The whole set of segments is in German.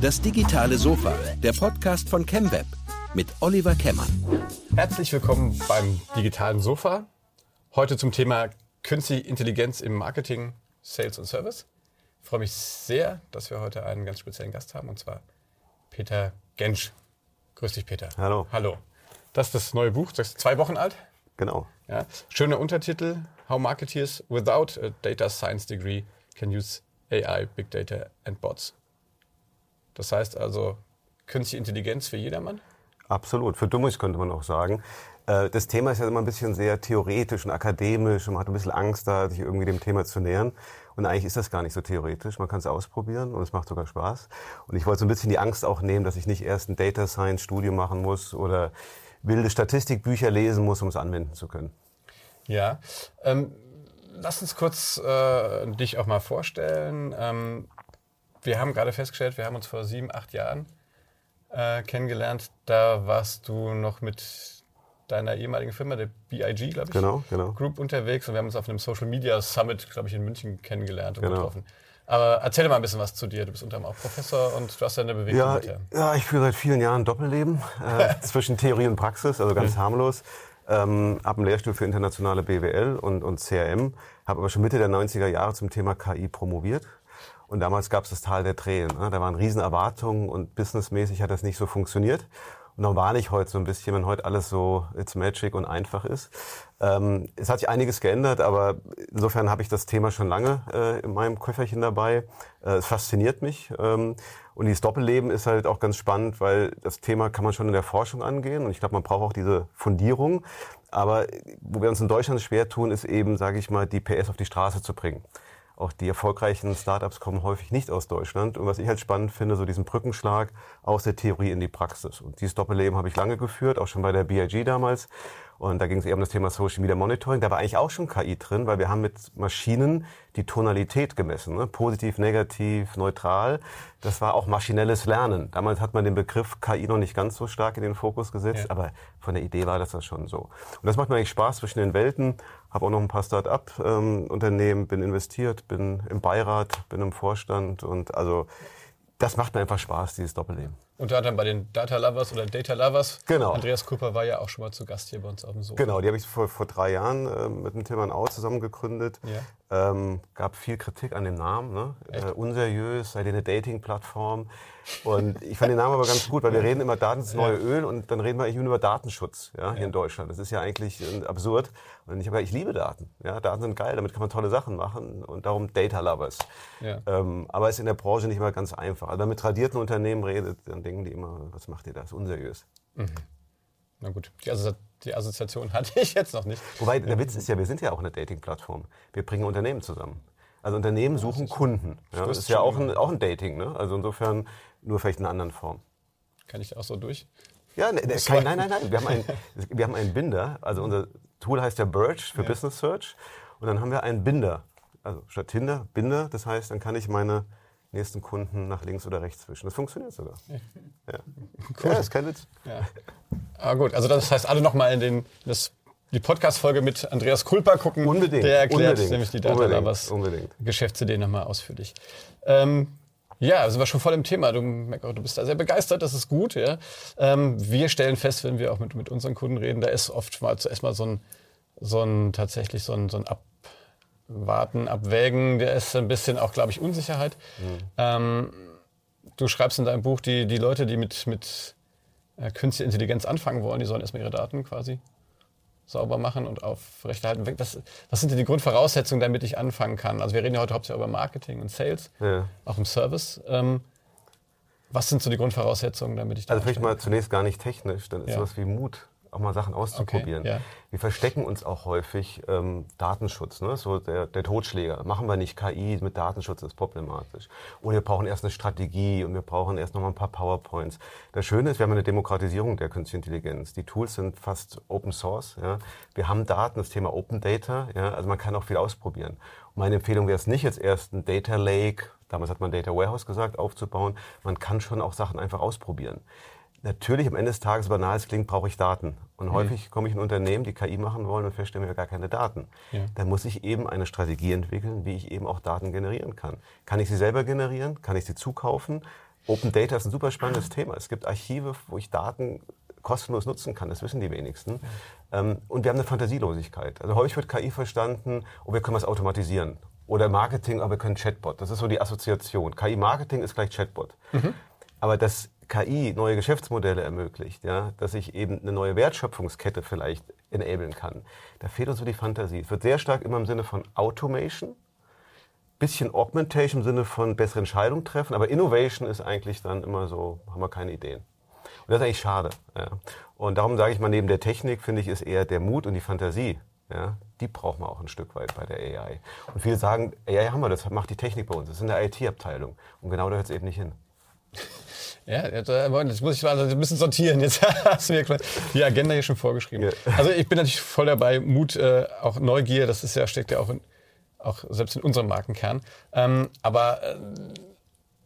Das digitale Sofa, der Podcast von ChemWeb mit Oliver Kemmern. Herzlich willkommen beim digitalen Sofa. Heute zum Thema Künstliche Intelligenz im Marketing, Sales und Service. Ich freue mich sehr, dass wir heute einen ganz speziellen Gast haben, und zwar Peter Gensch. Grüß dich, Peter. Hallo. Hallo. Das ist das neue Buch, das ist zwei Wochen alt. Genau. Ja. Schöner Untertitel, How Marketeers Without a Data Science Degree Can Use AI, Big Data and Bots. Das heißt also künstliche Intelligenz für jedermann? Absolut. Für Dummies könnte man auch sagen. Äh, das Thema ist ja immer ein bisschen sehr theoretisch und akademisch und man hat ein bisschen Angst da, sich irgendwie dem Thema zu nähern. Und eigentlich ist das gar nicht so theoretisch. Man kann es ausprobieren und es macht sogar Spaß. Und ich wollte so ein bisschen die Angst auch nehmen, dass ich nicht erst ein Data Science Studium machen muss oder wilde Statistikbücher lesen muss, um es anwenden zu können. Ja. Ähm, lass uns kurz äh, dich auch mal vorstellen. Ähm, wir haben gerade festgestellt, wir haben uns vor sieben, acht Jahren äh, kennengelernt. Da warst du noch mit deiner ehemaligen Firma, der BIG, glaube ich, genau, genau. Group unterwegs und wir haben uns auf einem Social Media Summit, glaube ich, in München kennengelernt und genau. getroffen. Aber erzähl mal ein bisschen was zu dir. Du bist unter anderem auch Professor und du hast ja eine Bewegung ja, mit dir. Ja, ich führe seit vielen Jahren Doppelleben äh, zwischen Theorie und Praxis, also ganz harmlos. Ähm, habe einen Lehrstuhl für internationale BWL und, und CRM, habe aber schon Mitte der 90er Jahre zum Thema KI promoviert und damals gab es das Tal der Tränen. Ne? Da waren riesen Erwartungen und businessmäßig hat das nicht so funktioniert. Und dann war ich heute so ein bisschen, wenn heute alles so it's magic und einfach ist. Ähm, es hat sich einiges geändert, aber insofern habe ich das Thema schon lange äh, in meinem Köfferchen dabei. Äh, es fasziniert mich. Ähm, und dieses Doppelleben ist halt auch ganz spannend, weil das Thema kann man schon in der Forschung angehen. Und ich glaube, man braucht auch diese Fundierung. Aber wo wir uns in Deutschland schwer tun, ist eben, sage ich mal, die PS auf die Straße zu bringen. Auch die erfolgreichen Startups kommen häufig nicht aus Deutschland. Und was ich halt spannend finde, so diesen Brückenschlag aus der Theorie in die Praxis. Und dieses Doppelleben habe ich lange geführt, auch schon bei der BIG damals. Und da ging es eher um das Thema Social Media Monitoring. Da war eigentlich auch schon KI drin, weil wir haben mit Maschinen die Tonalität gemessen. Ne? Positiv, negativ, neutral. Das war auch maschinelles Lernen. Damals hat man den Begriff KI noch nicht ganz so stark in den Fokus gesetzt, ja. aber von der Idee war das das schon so. Und das macht mir eigentlich Spaß zwischen den Welten. Habe auch noch ein paar Start-up-Unternehmen, ähm, bin investiert, bin im Beirat, bin im Vorstand und also das macht mir einfach Spaß, dieses Doppelleben. Unter anderem bei den Data Lovers oder Data Lovers. Genau. Andreas Cooper war ja auch schon mal zu Gast hier bei uns auf dem Sofa. Genau, die habe ich vor, vor drei Jahren äh, mit dem Tilman Au zusammen gegründet. Ja. Ähm, gab viel Kritik an dem Namen. Ne? Äh, unseriös, sei eine Dating-Plattform. Und ich fand den Namen aber ganz gut, weil wir reden immer Daten ist das neue ja. Öl und dann reden wir eigentlich über Datenschutz ja, hier ja. in Deutschland. Das ist ja eigentlich absurd. Und ich habe gesagt, ich liebe Daten. Ja, Daten sind geil, damit kann man tolle Sachen machen und darum Data Lovers. Ja. Ähm, aber es ist in der Branche nicht immer ganz einfach. Also wenn man mit tradierten Unternehmen redet, dann denken die immer, was macht ihr da? Das ist unseriös. Mhm. Na gut, die, Assozi die, Assoziation hatte ich jetzt noch nicht. Wobei, der Witz ist ja, wir sind ja auch eine Dating-Plattform. Wir bringen Unternehmen zusammen. Also Unternehmen suchen Kunden. Ja, das ist ja auch ein, auch ein Dating. Ne? Also insofern nur vielleicht in einer anderen Form. Kann ich auch so durch? Ja, ne, ne, kein, nein, nein, nein. Wir haben, einen, wir haben einen Binder. Also unser Tool heißt ja Birch für ja. Business Search. Und dann haben wir einen Binder. Also statt Tinder, Binder. Das heißt, dann kann ich meine nächsten Kunden nach links oder rechts zwischen. Das funktioniert sogar. Ja, cool. ja ist kein Witz. Ja. Ah, gut, also das heißt, alle nochmal in den, das, die Podcast-Folge mit Andreas Kulper gucken. Unbedingt. Der erklärt unbedingt, nämlich die Data Lovers Geschäftsidee nochmal ausführlich. Ähm, ja, sind wir schon voll im Thema. Du, du bist da sehr begeistert, das ist gut. Ja. Ähm, wir stellen fest, wenn wir auch mit, mit unseren Kunden reden, da ist oft mal zuerst mal so ein, so ein tatsächlich so ein, so ein Ab Warten, Abwägen, der ist ein bisschen auch, glaube ich, Unsicherheit. Mhm. Ähm, du schreibst in deinem Buch, die, die Leute, die mit, mit äh, künstlicher Intelligenz anfangen wollen, die sollen erstmal ihre Daten quasi sauber machen und aufrechterhalten. Was, was sind denn die Grundvoraussetzungen, damit ich anfangen kann? Also wir reden ja heute hauptsächlich über Marketing und Sales, ja. auch im Service. Ähm, was sind so die Grundvoraussetzungen, damit ich da Also vielleicht mal zunächst gar nicht technisch, dann ist ja. sowas wie Mut auch mal Sachen auszuprobieren. Okay, ja. Wir verstecken uns auch häufig ähm, Datenschutz, ne? so der, der Totschläger. Machen wir nicht KI mit Datenschutz, ist problematisch. Oder wir brauchen erst eine Strategie und wir brauchen erst noch mal ein paar PowerPoints. Das Schöne ist, wir haben eine Demokratisierung der künstlichen Intelligenz. Die Tools sind fast Open Source. Ja? Wir haben Daten, das Thema Open Data. Ja? Also man kann auch viel ausprobieren. Und meine Empfehlung wäre es nicht jetzt erst ein Data Lake, damals hat man Data Warehouse gesagt, aufzubauen. Man kann schon auch Sachen einfach ausprobieren. Natürlich am Ende des Tages, banal es klingt, brauche ich Daten. Und mhm. häufig komme ich in Unternehmen, die KI machen wollen und feststellen, wir haben gar keine Daten. Ja. Dann muss ich eben eine Strategie entwickeln, wie ich eben auch Daten generieren kann. Kann ich sie selber generieren? Kann ich sie zukaufen? Open Data ist ein super spannendes Thema. Es gibt Archive, wo ich Daten kostenlos nutzen kann. Das wissen die wenigsten. Ähm, und wir haben eine Fantasielosigkeit. Also häufig wird KI verstanden, oh, wir können was automatisieren. Oder Marketing, aber wir können Chatbot. Das ist so die Assoziation. KI-Marketing ist gleich Chatbot. Mhm. Aber dass KI neue Geschäftsmodelle ermöglicht, ja, dass ich eben eine neue Wertschöpfungskette vielleicht enablen kann, da fehlt uns so die Fantasie. Es wird sehr stark immer im Sinne von Automation, bisschen Augmentation im Sinne von bessere Entscheidungen treffen, aber Innovation ist eigentlich dann immer so, haben wir keine Ideen. Und das ist eigentlich schade. Ja. Und darum sage ich mal, neben der Technik finde ich, ist eher der Mut und die Fantasie, ja, die braucht man auch ein Stück weit bei der AI. Und viele sagen, AI haben wir, das macht die Technik bei uns, das ist in der IT-Abteilung. Und genau da hört es eben nicht hin. Ja, jetzt, äh, muss ich also ein bisschen sortieren. Jetzt hast du mir die Agenda hier schon vorgeschrieben. Ja. Also ich bin natürlich voll dabei. Mut, äh, auch Neugier, das ist ja, steckt ja auch, in, auch selbst in unserem Markenkern. Ähm, aber äh,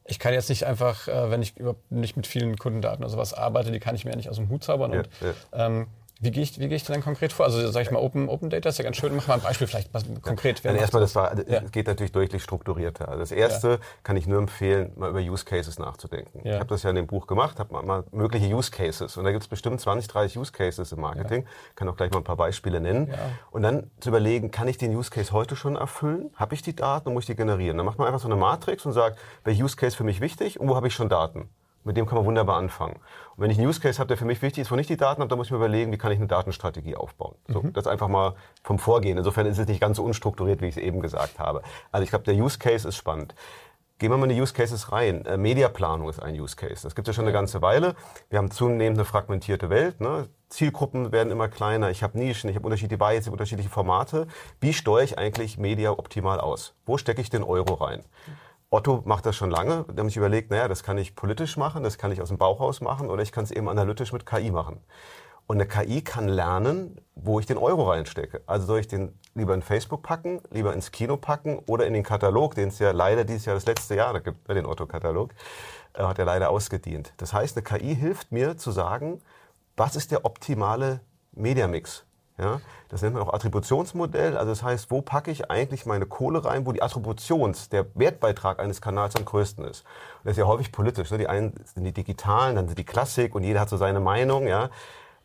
ich kann jetzt nicht einfach, äh, wenn ich überhaupt nicht mit vielen Kundendaten oder sowas arbeite, die kann ich mir ja nicht aus dem Hut zaubern. Ja, und. Ähm, wie gehe ich, wie gehe ich denn konkret vor? Also sage ich mal, Open, Open Data ist ja ganz schön. Mach mal ein Beispiel vielleicht was konkret. Ja, erstmal, das war, ja. geht natürlich deutlich strukturierter. Also das erste ja. kann ich nur empfehlen, mal über Use Cases nachzudenken. Ja. Ich habe das ja in dem Buch gemacht, habe mal, mal, mögliche Use Cases. Und da gibt es bestimmt 20, 30 Use Cases im Marketing. Kann auch gleich mal ein paar Beispiele nennen. Und dann zu überlegen, kann ich den Use Case heute schon erfüllen? Habe ich die Daten und muss ich die generieren? Dann macht man einfach so eine Matrix und sagt, welcher Use Case für mich wichtig und wo habe ich schon Daten? Mit dem kann man wunderbar anfangen. Und wenn ich einen Use Case habe, der für mich wichtig ist, wo ich nicht die Daten habe, dann muss ich mir überlegen, wie kann ich eine Datenstrategie aufbauen. So, mhm. Das einfach mal vom Vorgehen. Insofern ist es nicht ganz so unstrukturiert, wie ich es eben gesagt habe. Also ich glaube, der Use Case ist spannend. Gehen wir mal in die Use Cases rein. Äh, Mediaplanung ist ein Use Case. Das gibt es ja schon eine ganze Weile. Wir haben zunehmend eine fragmentierte Welt. Ne? Zielgruppen werden immer kleiner. Ich habe Nischen, ich habe unterschiedliche Devices, ich habe unterschiedliche Formate. Wie steuere ich eigentlich Media optimal aus? Wo stecke ich den Euro rein? Otto macht das schon lange. Der hat sich überlegt, naja, das kann ich politisch machen, das kann ich aus dem Bauchhaus machen oder ich kann es eben analytisch mit KI machen. Und eine KI kann lernen, wo ich den Euro reinstecke. Also soll ich den lieber in Facebook packen, lieber ins Kino packen oder in den Katalog, den es ja leider dieses Jahr das letzte Jahr da gibt, den Otto-Katalog, äh, hat er leider ausgedient. Das heißt, eine KI hilft mir zu sagen, was ist der optimale Mediamix? Ja, das nennt man auch Attributionsmodell. Also das heißt, wo packe ich eigentlich meine Kohle rein, wo die Attributions, der Wertbeitrag eines Kanals am größten ist. Und das ist ja häufig politisch. Ne? Die einen sind die Digitalen, dann sind die Klassik und jeder hat so seine Meinung. Ja,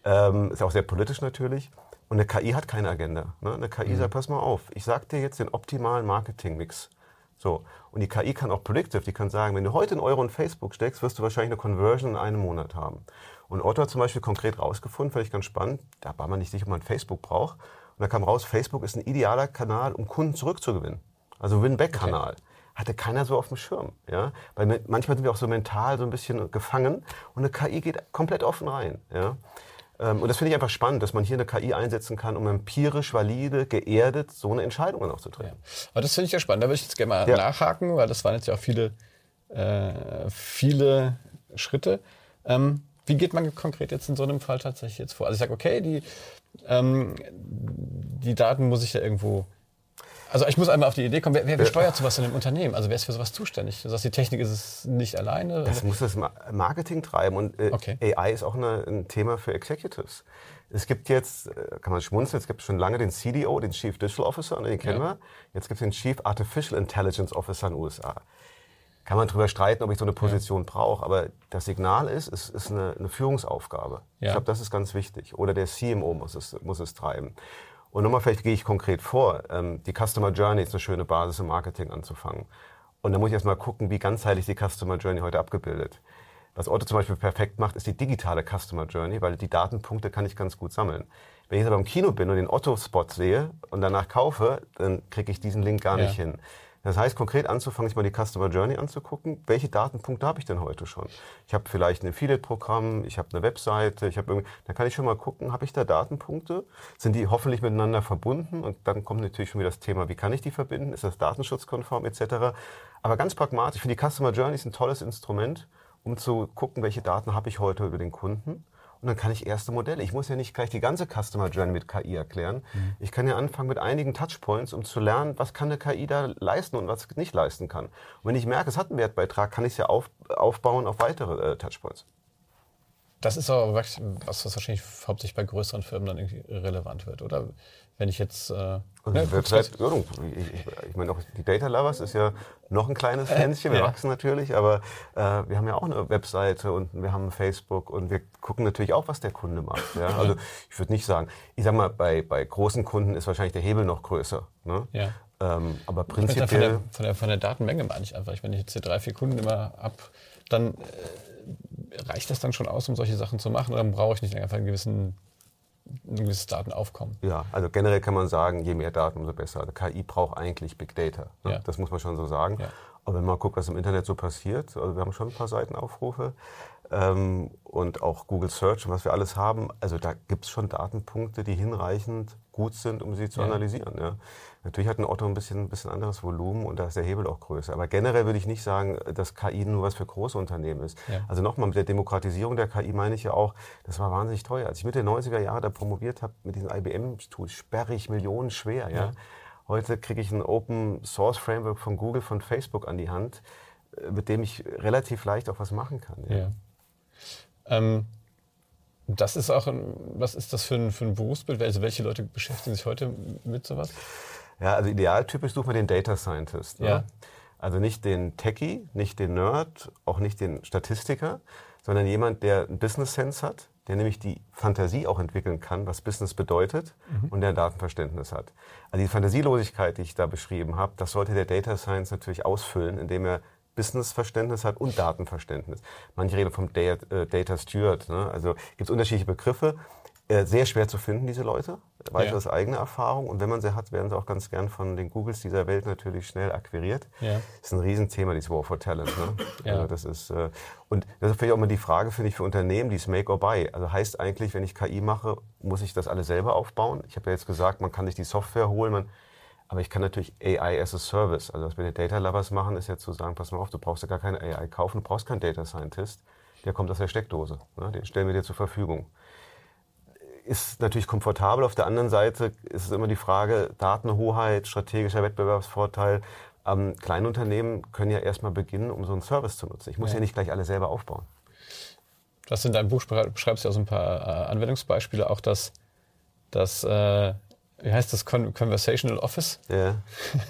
ähm, ist ja auch sehr politisch natürlich. Und eine KI hat keine Agenda. Ne? Eine KI mhm. sagt, pass mal auf, ich sag dir jetzt den optimalen Marketingmix. So. Und die KI kann auch predictive, die kann sagen, wenn du heute einen Euro in Facebook steckst, wirst du wahrscheinlich eine Conversion in einem Monat haben. Und Otto hat zum Beispiel konkret rausgefunden, fand ich ganz spannend, da war man nicht sicher, ob man Facebook braucht. Und da kam raus, Facebook ist ein idealer Kanal, um Kunden zurückzugewinnen. Also Win-Back-Kanal. Okay. Hatte keiner so auf dem Schirm. Ja? Weil manchmal sind wir auch so mental so ein bisschen gefangen und eine KI geht komplett offen rein. Ja? Ähm, und das finde ich einfach spannend, dass man hier eine KI einsetzen kann, um empirisch, valide, geerdet so eine Entscheidung dann auch zu treffen. Ja. Aber das finde ich ja spannend. Da würde ich jetzt gerne mal ja. nachhaken, weil das waren jetzt ja auch viele, äh, viele Schritte. Ähm, wie geht man konkret jetzt in so einem Fall tatsächlich jetzt vor? Also ich sage, okay, die, ähm, die Daten muss ich ja irgendwo also ich muss einmal auf die Idee kommen, wer, wer, wer steuert sowas in einem Unternehmen? Also wer ist für sowas zuständig? Du sagst, die Technik ist es nicht alleine? Das muss das Marketing treiben und äh, okay. AI ist auch eine, ein Thema für Executives. Es gibt jetzt, äh, kann man schmunzeln, es gibt schon lange den CDO, den Chief Digital Officer, den kennen ja. wir. Jetzt gibt es den Chief Artificial Intelligence Officer in den USA kann man darüber streiten, ob ich so eine Position ja. brauche. Aber das Signal ist, es ist eine, eine Führungsaufgabe. Ja. Ich glaube, das ist ganz wichtig. Oder der CMO muss es, muss es treiben. Und nochmal, vielleicht gehe ich konkret vor. Ähm, die Customer Journey ist eine schöne Basis im Marketing anzufangen. Und da muss ich erstmal gucken, wie ganzheitlich die Customer Journey heute abgebildet. Was Otto zum Beispiel perfekt macht, ist die digitale Customer Journey, weil die Datenpunkte kann ich ganz gut sammeln. Wenn ich jetzt aber im Kino bin und den Otto-Spot sehe und danach kaufe, dann kriege ich diesen Link gar ja. nicht hin. Das heißt, konkret anzufangen, sich mal die Customer Journey anzugucken. Welche Datenpunkte habe ich denn heute schon? Ich habe vielleicht ein Affiliate-Programm, ich habe eine Webseite, ich habe irgendwie, dann kann ich schon mal gucken, habe ich da Datenpunkte? Sind die hoffentlich miteinander verbunden? Und dann kommt natürlich schon wieder das Thema, wie kann ich die verbinden? Ist das datenschutzkonform etc.? Aber ganz pragmatisch, ich finde die Customer Journey ist ein tolles Instrument, um zu gucken, welche Daten habe ich heute über den Kunden und dann kann ich erste Modelle. Ich muss ja nicht gleich die ganze Customer Journey mit KI erklären. Mhm. Ich kann ja anfangen mit einigen Touchpoints, um zu lernen, was kann eine KI da leisten und was nicht leisten kann. Und wenn ich merke, es hat einen Wertbeitrag, kann ich es ja auf, aufbauen auf weitere äh, Touchpoints. das ist aber was, was wahrscheinlich hauptsächlich bei größeren Firmen dann irgendwie relevant wird, oder? Wenn ich jetzt. Äh, und ne, Website, ich, ich, meine, auch die Data Lovers ist ja noch ein kleines Pflänzchen. Wir ja. wachsen natürlich, aber äh, wir haben ja auch eine Webseite und wir haben Facebook und wir gucken natürlich auch, was der Kunde macht. Ja? Also ich würde nicht sagen, ich sag mal, bei, bei großen Kunden ist wahrscheinlich der Hebel noch größer. Ne? Ja. Ähm, aber prinzipiell. Von der, von, der, von der Datenmenge meine ich einfach. Wenn ich jetzt hier drei, vier Kunden immer habe, dann äh, reicht das dann schon aus, um solche Sachen zu machen? Oder brauche ich nicht einfach einen gewissen ein gewisses Datenaufkommen. Ja, also generell kann man sagen, je mehr Daten, umso besser. Also KI braucht eigentlich Big Data. Ne? Ja. Das muss man schon so sagen. Ja. Aber wenn man guckt, was im Internet so passiert, also wir haben schon ein paar Seitenaufrufe ähm, und auch Google Search und was wir alles haben, also da gibt es schon Datenpunkte, die hinreichend gut sind, um sie zu ja. analysieren. Ja. Natürlich hat ein Otto ein bisschen, ein bisschen anderes Volumen und da ist der Hebel auch größer. Aber generell würde ich nicht sagen, dass KI nur was für große Unternehmen ist. Ja. Also nochmal, mit der Demokratisierung der KI meine ich ja auch, das war wahnsinnig teuer. Als ich Mitte der 90er Jahre da promoviert habe mit diesen IBM-Tools, sperrig, Millionen schwer. Ja. Heute kriege ich ein Open Source Framework von Google, von Facebook an die Hand, äh, mit dem ich relativ leicht auch was machen kann. Ja. Ähm, das ist auch, ein, was ist das für ein, für ein Berufsbild? Also welche Leute beschäftigen sich heute mit sowas? Ja, also idealtypisch sucht man den Data Scientist. Ne? Ja. Also nicht den Techie, nicht den Nerd, auch nicht den Statistiker, sondern jemand, der einen Business Sense hat, der nämlich die Fantasie auch entwickeln kann, was Business bedeutet mhm. und der ein Datenverständnis hat. Also die Fantasielosigkeit, die ich da beschrieben habe, das sollte der Data Science natürlich ausfüllen, indem er Businessverständnis hat und Datenverständnis. Manche reden vom Data, äh, Data Steward. Ne? Also gibt es unterschiedliche Begriffe. Äh, sehr schwer zu finden, diese Leute, weiß ja. aus eigener Erfahrung. Und wenn man sie hat, werden sie auch ganz gern von den Googles dieser Welt natürlich schnell akquiriert. Ja. Das ist ein Riesenthema, dieses War for Talent. Ne? Ja. Also das ist, äh, und das ist vielleicht auch mal die Frage, finde ich, für Unternehmen, die ist Make or Buy. Also heißt eigentlich, wenn ich KI mache, muss ich das alles selber aufbauen? Ich habe ja jetzt gesagt, man kann sich die Software holen, man, aber ich kann natürlich AI as a Service. Also was wir den Data Lovers machen, ist ja zu sagen, pass mal auf, du brauchst ja gar keine AI kaufen, du brauchst keinen Data Scientist. Der kommt aus der Steckdose. Ne? Den stellen wir dir zur Verfügung ist natürlich komfortabel. Auf der anderen Seite ist es immer die Frage, Datenhoheit, strategischer Wettbewerbsvorteil. Ähm, Kleinunternehmen können ja erstmal beginnen, um so einen Service zu nutzen. Ich muss ja, ja nicht gleich alle selber aufbauen. Du hast in deinem Buch beschreibst ja so ein paar äh, Anwendungsbeispiele, auch das, das äh, wie heißt das, Con Conversational Office? Ja.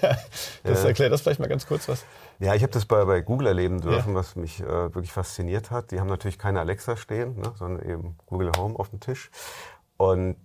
das ja. erklärt das vielleicht mal ganz kurz was. Ja, ich habe das bei, bei Google erleben dürfen, ja. was mich äh, wirklich fasziniert hat. Die haben natürlich keine Alexa stehen, ne, sondern eben Google Home auf dem Tisch und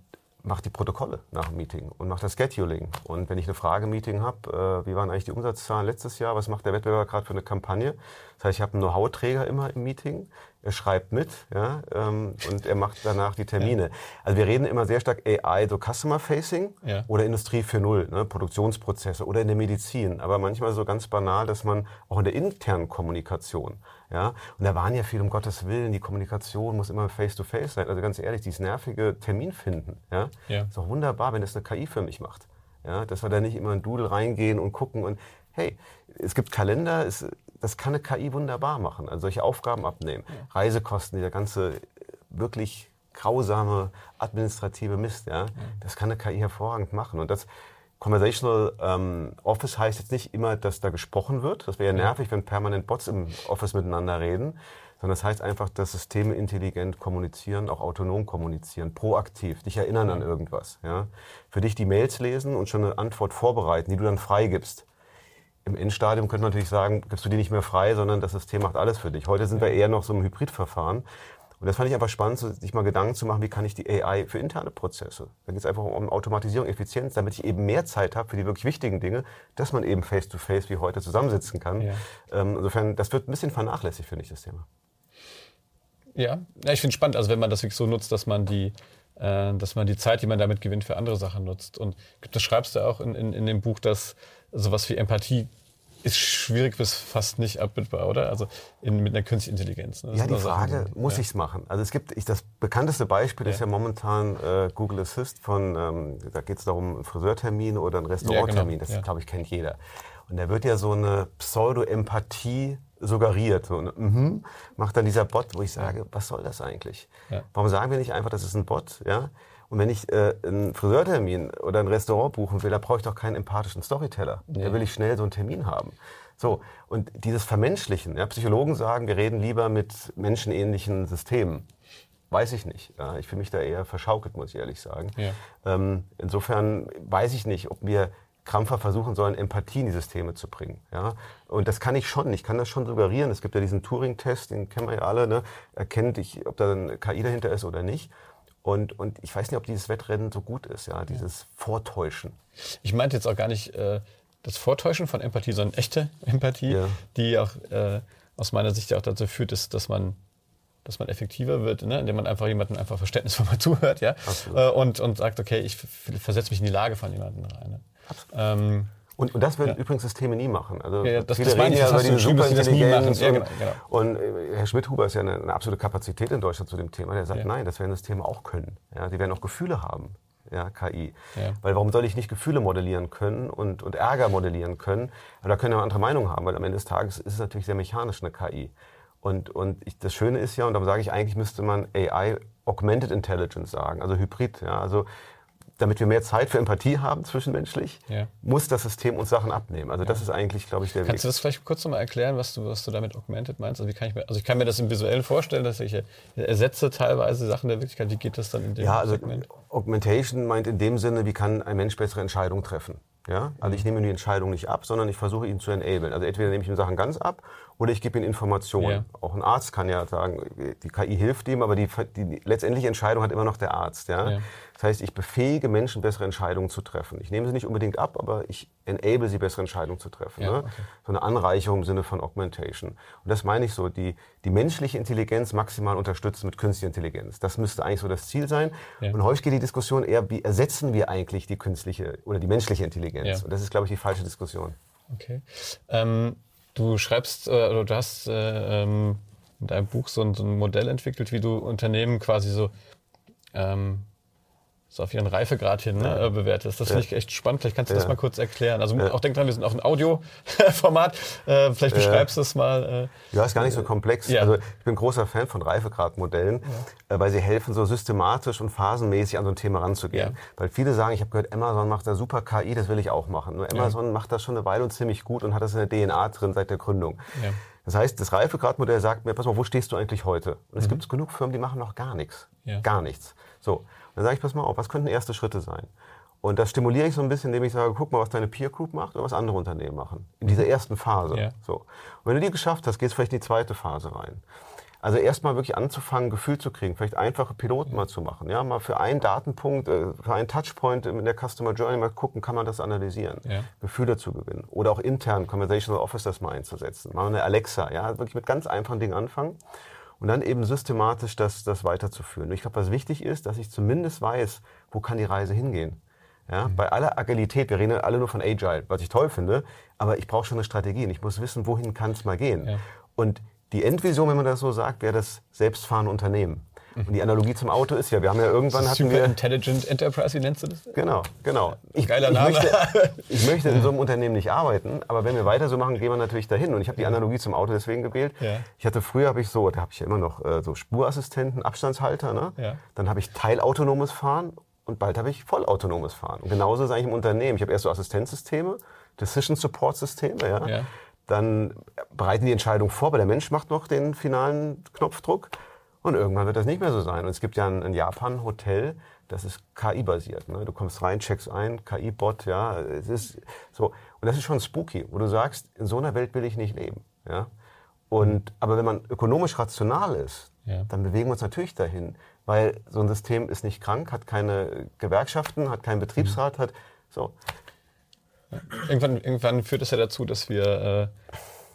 mache die Protokolle nach dem Meeting und mache das Scheduling. Und wenn ich eine Frage-Meeting habe, äh, wie waren eigentlich die Umsatzzahlen letztes Jahr, was macht der Wettbewerber gerade für eine Kampagne? Das heißt, ich habe einen Know-how-Träger immer im Meeting, er schreibt mit ja, ähm, und er macht danach die Termine. Ja. Also wir reden immer sehr stark AI, so Customer-Facing ja. oder Industrie 4.0, ne, Produktionsprozesse oder in der Medizin. Aber manchmal so ganz banal, dass man auch in der internen Kommunikation ja? Und da waren ja viel, um Gottes Willen, die Kommunikation muss immer face-to-face -face sein. Also ganz ehrlich, dieses nervige Termin finden, ja? ja. ist doch wunderbar, wenn das eine KI für mich macht. Ja? Dass wir da nicht immer in Doodle reingehen und gucken und hey, es gibt Kalender, es, das kann eine KI wunderbar machen, also solche Aufgaben abnehmen. Ja. Reisekosten, dieser ganze wirklich grausame administrative Mist, ja, das kann eine KI hervorragend machen. Und das Conversational ähm, Office heißt jetzt nicht immer, dass da gesprochen wird. Das wäre ja nervig, wenn permanent Bots im Office miteinander reden. Sondern das heißt einfach, dass Systeme intelligent kommunizieren, auch autonom kommunizieren, proaktiv, dich erinnern an irgendwas. Ja? Für dich die Mails lesen und schon eine Antwort vorbereiten, die du dann freigibst. Im Endstadium könnte man natürlich sagen, gibst du die nicht mehr frei, sondern das System macht alles für dich. Heute sind wir eher noch so im Hybridverfahren. Und das fand ich einfach spannend, sich mal Gedanken zu machen, wie kann ich die AI für interne Prozesse. Da geht es einfach um Automatisierung, Effizienz, damit ich eben mehr Zeit habe für die wirklich wichtigen Dinge, dass man eben face-to-face -face wie heute zusammensitzen kann. Ja. Ähm, insofern, das wird ein bisschen vernachlässigt, finde ich, das Thema. Ja, ja ich finde es spannend, also wenn man das wirklich so nutzt, dass man die äh, dass man die Zeit, die man damit gewinnt, für andere Sachen nutzt. Und das schreibst du auch in, in, in dem Buch, dass sowas wie Empathie ist schwierig bis fast nicht abbildbar, oder? Also in, mit einer künstlichen Intelligenz. Ne? Ja, die Frage, Sachen, muss ja. ich es machen? Also es gibt, ich, das bekannteste Beispiel ja. ist ja momentan äh, Google Assist von, ähm, da geht es darum, einen Friseurtermin oder einen Restauranttermin. Ja, genau. Das, glaube ich, kennt jeder. Und da wird ja so eine Pseudo-Empathie suggeriert. So, und, mhm, macht dann dieser Bot, wo ich sage, was soll das eigentlich? Warum sagen wir nicht einfach, das ist ein Bot? Ja? Und wenn ich äh, einen Friseurtermin oder ein Restaurant buchen will, da brauche ich doch keinen empathischen Storyteller. Nee. Da will ich schnell so einen Termin haben. So, und dieses Vermenschlichen, ja, Psychologen sagen, wir reden lieber mit menschenähnlichen Systemen. weiß ich nicht. Ja, ich fühle mich da eher verschaukelt, muss ich ehrlich sagen. Ja. Ähm, insofern weiß ich nicht, ob wir krampfer versuchen sollen, Empathie in die Systeme zu bringen. Ja? Und das kann ich schon. Ich kann das schon suggerieren. Es gibt ja diesen Turing-Test, den kennen wir ja alle. Ne? Erkennt ich, ob da ein KI dahinter ist oder nicht. Und, und ich weiß nicht, ob dieses Wettrennen so gut ist, ja, dieses Vortäuschen. Ich meinte jetzt auch gar nicht äh, das Vortäuschen von Empathie, sondern echte Empathie, Ja. die auch äh, aus meiner Sicht ja auch dazu führt, dass, dass man dass man effektiver wird, ne? indem man einfach jemanden einfach verständnisvoll mal zuhört, ja, Absolut. äh, und, und sagt, okay, ich versetze mich in die Lage von jemandem rein. Ne? Ähm, Und, und das würden übrigens Systeme nie machen. Also Ja, ja, das- viele das reden ja über diese machen. Ja, und, genau, und äh, Herr Schmidhuber ist ja eine, eine absolute Kapazität in Deutschland zu dem Thema. Der sagt, Ja. nein, das werden Systeme auch können. Ja, die werden auch Gefühle haben. Ja, KI. Ja. Weil warum soll ich nicht Gefühle modellieren können und, und Ärger modellieren können? Aber da können wir andere Meinungen haben, weil am Ende des Tages ist es natürlich sehr mechanisch eine KI. Und, und ich, das Schöne ist ja, und darum sage ich, eigentlich müsste man AI Augmented Intelligence sagen, also Hybrid. Ja, also damit wir mehr Zeit für Empathie haben zwischenmenschlich, Ja. muss das System uns Sachen abnehmen. Also das ist eigentlich, glaube ich, der Kannst du Weg. das vielleicht kurz nochmal erklären, was du, was du damit augmented meinst? Also, wie kann ich, mir, also ich kann mir das im Visuellen vorstellen, dass ich ersetze teilweise Sachen der Wirklichkeit. Wie geht das dann in dem Ja, also Segment? Augmentation meint in dem Sinne, wie kann ein Mensch bessere Entscheidungen treffen. Ja? Also ich nehme ihm die Entscheidung nicht ab, sondern ich versuche ihn zu enablen. Also entweder nehme ich ihm Sachen ganz ab oder ich gebe ihm Informationen. Ja. Auch ein Arzt kann ja sagen, die KI hilft ihm, aber die, die letztendliche Entscheidung hat immer noch der Arzt. Ja? Ja. Das heißt, ich befähige Menschen, bessere Entscheidungen zu treffen. Ich nehme sie nicht unbedingt ab, aber ich enable sie, bessere Entscheidungen zu treffen. Ja, ne? okay. So eine Anreicherung im Sinne von Augmentation. Und das meine ich so, die, die menschliche Intelligenz maximal unterstützen mit künstlicher Intelligenz. Das müsste eigentlich so das Ziel sein. Und häufig geht die Diskussion eher, wie ersetzen wir eigentlich die künstliche oder die menschliche Intelligenz? Und das ist, glaube ich, die falsche Diskussion. Okay. Ähm, du schreibst, äh, oder du hast äh, ähm, in deinem Buch so ein, so ein Modell entwickelt, wie du Unternehmen quasi so, ähm, so auf ihren Reifegrad hin ne, äh, bewertest. Das finde ich echt spannend. Vielleicht kannst du das Ja. mal kurz erklären. Also Ja. auch denk dran, wir sind auf ein Audioformat. äh, vielleicht beschreibst du es mal. Äh, Ja, ist gar nicht so komplex. Ja. Also ich bin großer Fan von Reifegradmodellen, äh, weil sie helfen, so systematisch und phasenmäßig an so ein Thema ranzugehen. Ja. Weil viele sagen, ich habe gehört, Amazon macht da super KI, das will ich auch machen. Nur Amazon macht das schon eine Weile und ziemlich gut und hat das in der DNA drin seit der Gründung. Ja. Das heißt, das Reifegradmodell sagt mir, pass mal, wo stehst du eigentlich heute? Und es gibt genug Firmen, die machen noch gar nichts. Mhm. Ja. Gar nichts. So, dann sage ich, pass mal auf, was könnten erste Schritte sein? Und das stimuliere ich so ein bisschen, indem ich sage, guck mal, was deine Peer Group macht oder was andere Unternehmen machen. In dieser ersten Phase. Mhm. Ja. So. Und wenn du die geschafft hast, gehst du vielleicht in die zweite Phase rein. Also erstmal wirklich anzufangen, Gefühl zu kriegen, vielleicht einfache Piloten mal zu machen. Ja, mal für einen Datenpunkt, äh, für einen Touchpoint in der Customer Journey mal gucken, kann man das analysieren. Ja. Gefühle zu gewinnen. Oder auch intern Conversational Officers mal einzusetzen. Mal eine Alexa, ja, wirklich mit ganz einfachen Dingen anfangen. Und dann eben systematisch das, das weiterzuführen. Und ich glaube, was wichtig ist, dass ich zumindest weiß, wo kann die Reise hingehen. Ja, Mhm. Bei aller Agilität, wir reden alle nur von Agile, was ich toll finde, aber ich brauche schon eine Strategie und ich muss wissen, wohin kann es mal gehen. Ja. Und die Endvision, wenn man das so sagt, wäre das selbstfahrende Unternehmen. Und die Analogie zum Auto ist ja, wir haben ja irgendwann hatten Super wir Intelligent Enterprise, wie nennst du das? Genau, genau. Ich, Geiler ich Name. Möchte, ich möchte in so einem Unternehmen nicht arbeiten, aber wenn wir weiter so machen, gehen wir natürlich dahin. Und ich habe die Analogie zum Auto deswegen gewählt. Ja. Ich hatte früher, habe ich so, da habe ich ja immer noch äh, so Spurassistenten, Abstandshalter. Ne? Ja. Dann habe ich teilautonomes Fahren und bald habe ich vollautonomes Fahren. Und genauso ist es eigentlich im Unternehmen. Ich habe erst so Assistenzsysteme, Decision Support Systeme. Ja? Ja. Dann bereiten die Entscheidung vor, aber der Mensch macht noch den finalen Knopfdruck. Und irgendwann wird das nicht mehr so sein. Und es gibt ja in, in Japan ein Hotel, das ist KI-basiert. Ne? Du kommst rein, checkst ein, KI-Bot, ja. Es ist so. Und das ist schon spooky, wo du sagst, in so einer Welt will ich nicht leben. Ja? Und, aber wenn man ökonomisch rational ist, Ja. dann bewegen wir uns natürlich dahin. Weil so ein System ist nicht krank, hat keine Gewerkschaften, hat keinen Betriebsrat, hat so. Irgendwann, irgendwann führt es ja dazu, dass wir äh,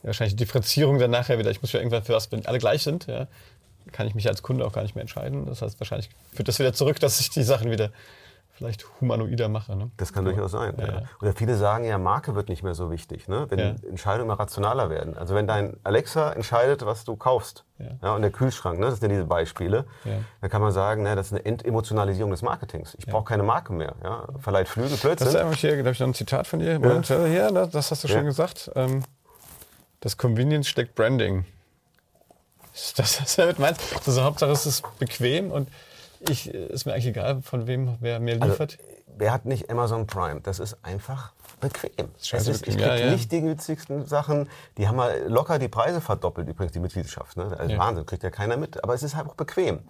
wahrscheinlich die Differenzierung dann nachher wieder, ich muss ja irgendwann für was, wenn alle gleich sind, ja, kann ich mich als Kunde auch gar nicht mehr entscheiden. Das heißt, wahrscheinlich führt das wieder zurück, dass ich die Sachen wieder vielleicht humanoider mache. Ne? Das kann durchaus sein. Ja, Ja. Oder viele sagen ja, Marke wird nicht mehr so wichtig, ne? wenn Ja. Entscheidungen immer rationaler werden. Also wenn dein Alexa entscheidet, was du kaufst, Ja. und der Kühlschrank, ne? das sind ja diese Beispiele, dann kann man sagen, ne, das ist eine Entemotionalisierung des Marketings. Ich brauche keine Marke mehr. Ja? Verleiht Flügel, Das ist einfach hier, glaube ich, noch ein Zitat von dir. Moment, ja. hier, ne, das hast du schon gesagt. Ähm, das Convenience steckt Branding. Ist das, was du damit meinst? Also Hauptsache es ist bequem und ich, ist mir eigentlich egal, von wem wer mir Also, liefert. wer hat nicht Amazon Prime? Das ist einfach bequem. scheiße ist, bequem, ich krieg ja, ja. nicht die günstigsten Sachen. Die haben mal locker die Preise verdoppelt, übrigens die Mitgliedschaft. Ne? Also Ja. Wahnsinn, kriegt ja keiner mit. Aber es ist halt auch bequem.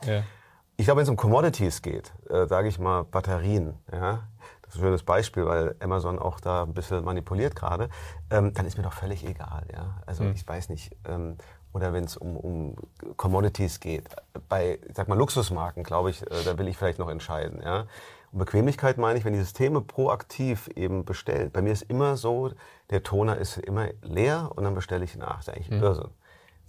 Ich glaube, wenn es um Commodities geht, äh, sage ich mal Batterien, ja, das ist ein schönes Beispiel, weil Amazon auch da ein bisschen manipuliert gerade, ähm, dann ist mir doch völlig egal. Ja? Also mhm. ich weiß nicht, ähm, oder wenn es um, um Commodities geht. Bei, ich sag mal, Luxusmarken, glaube ich, äh, da will ich vielleicht noch entscheiden. Ja? Und Bequemlichkeit meine ich, wenn die Systeme proaktiv eben bestellen. Bei mir ist immer so, der Toner ist immer leer und dann bestelle ich nach. Das ist eigentlich mhm. Irrsinn.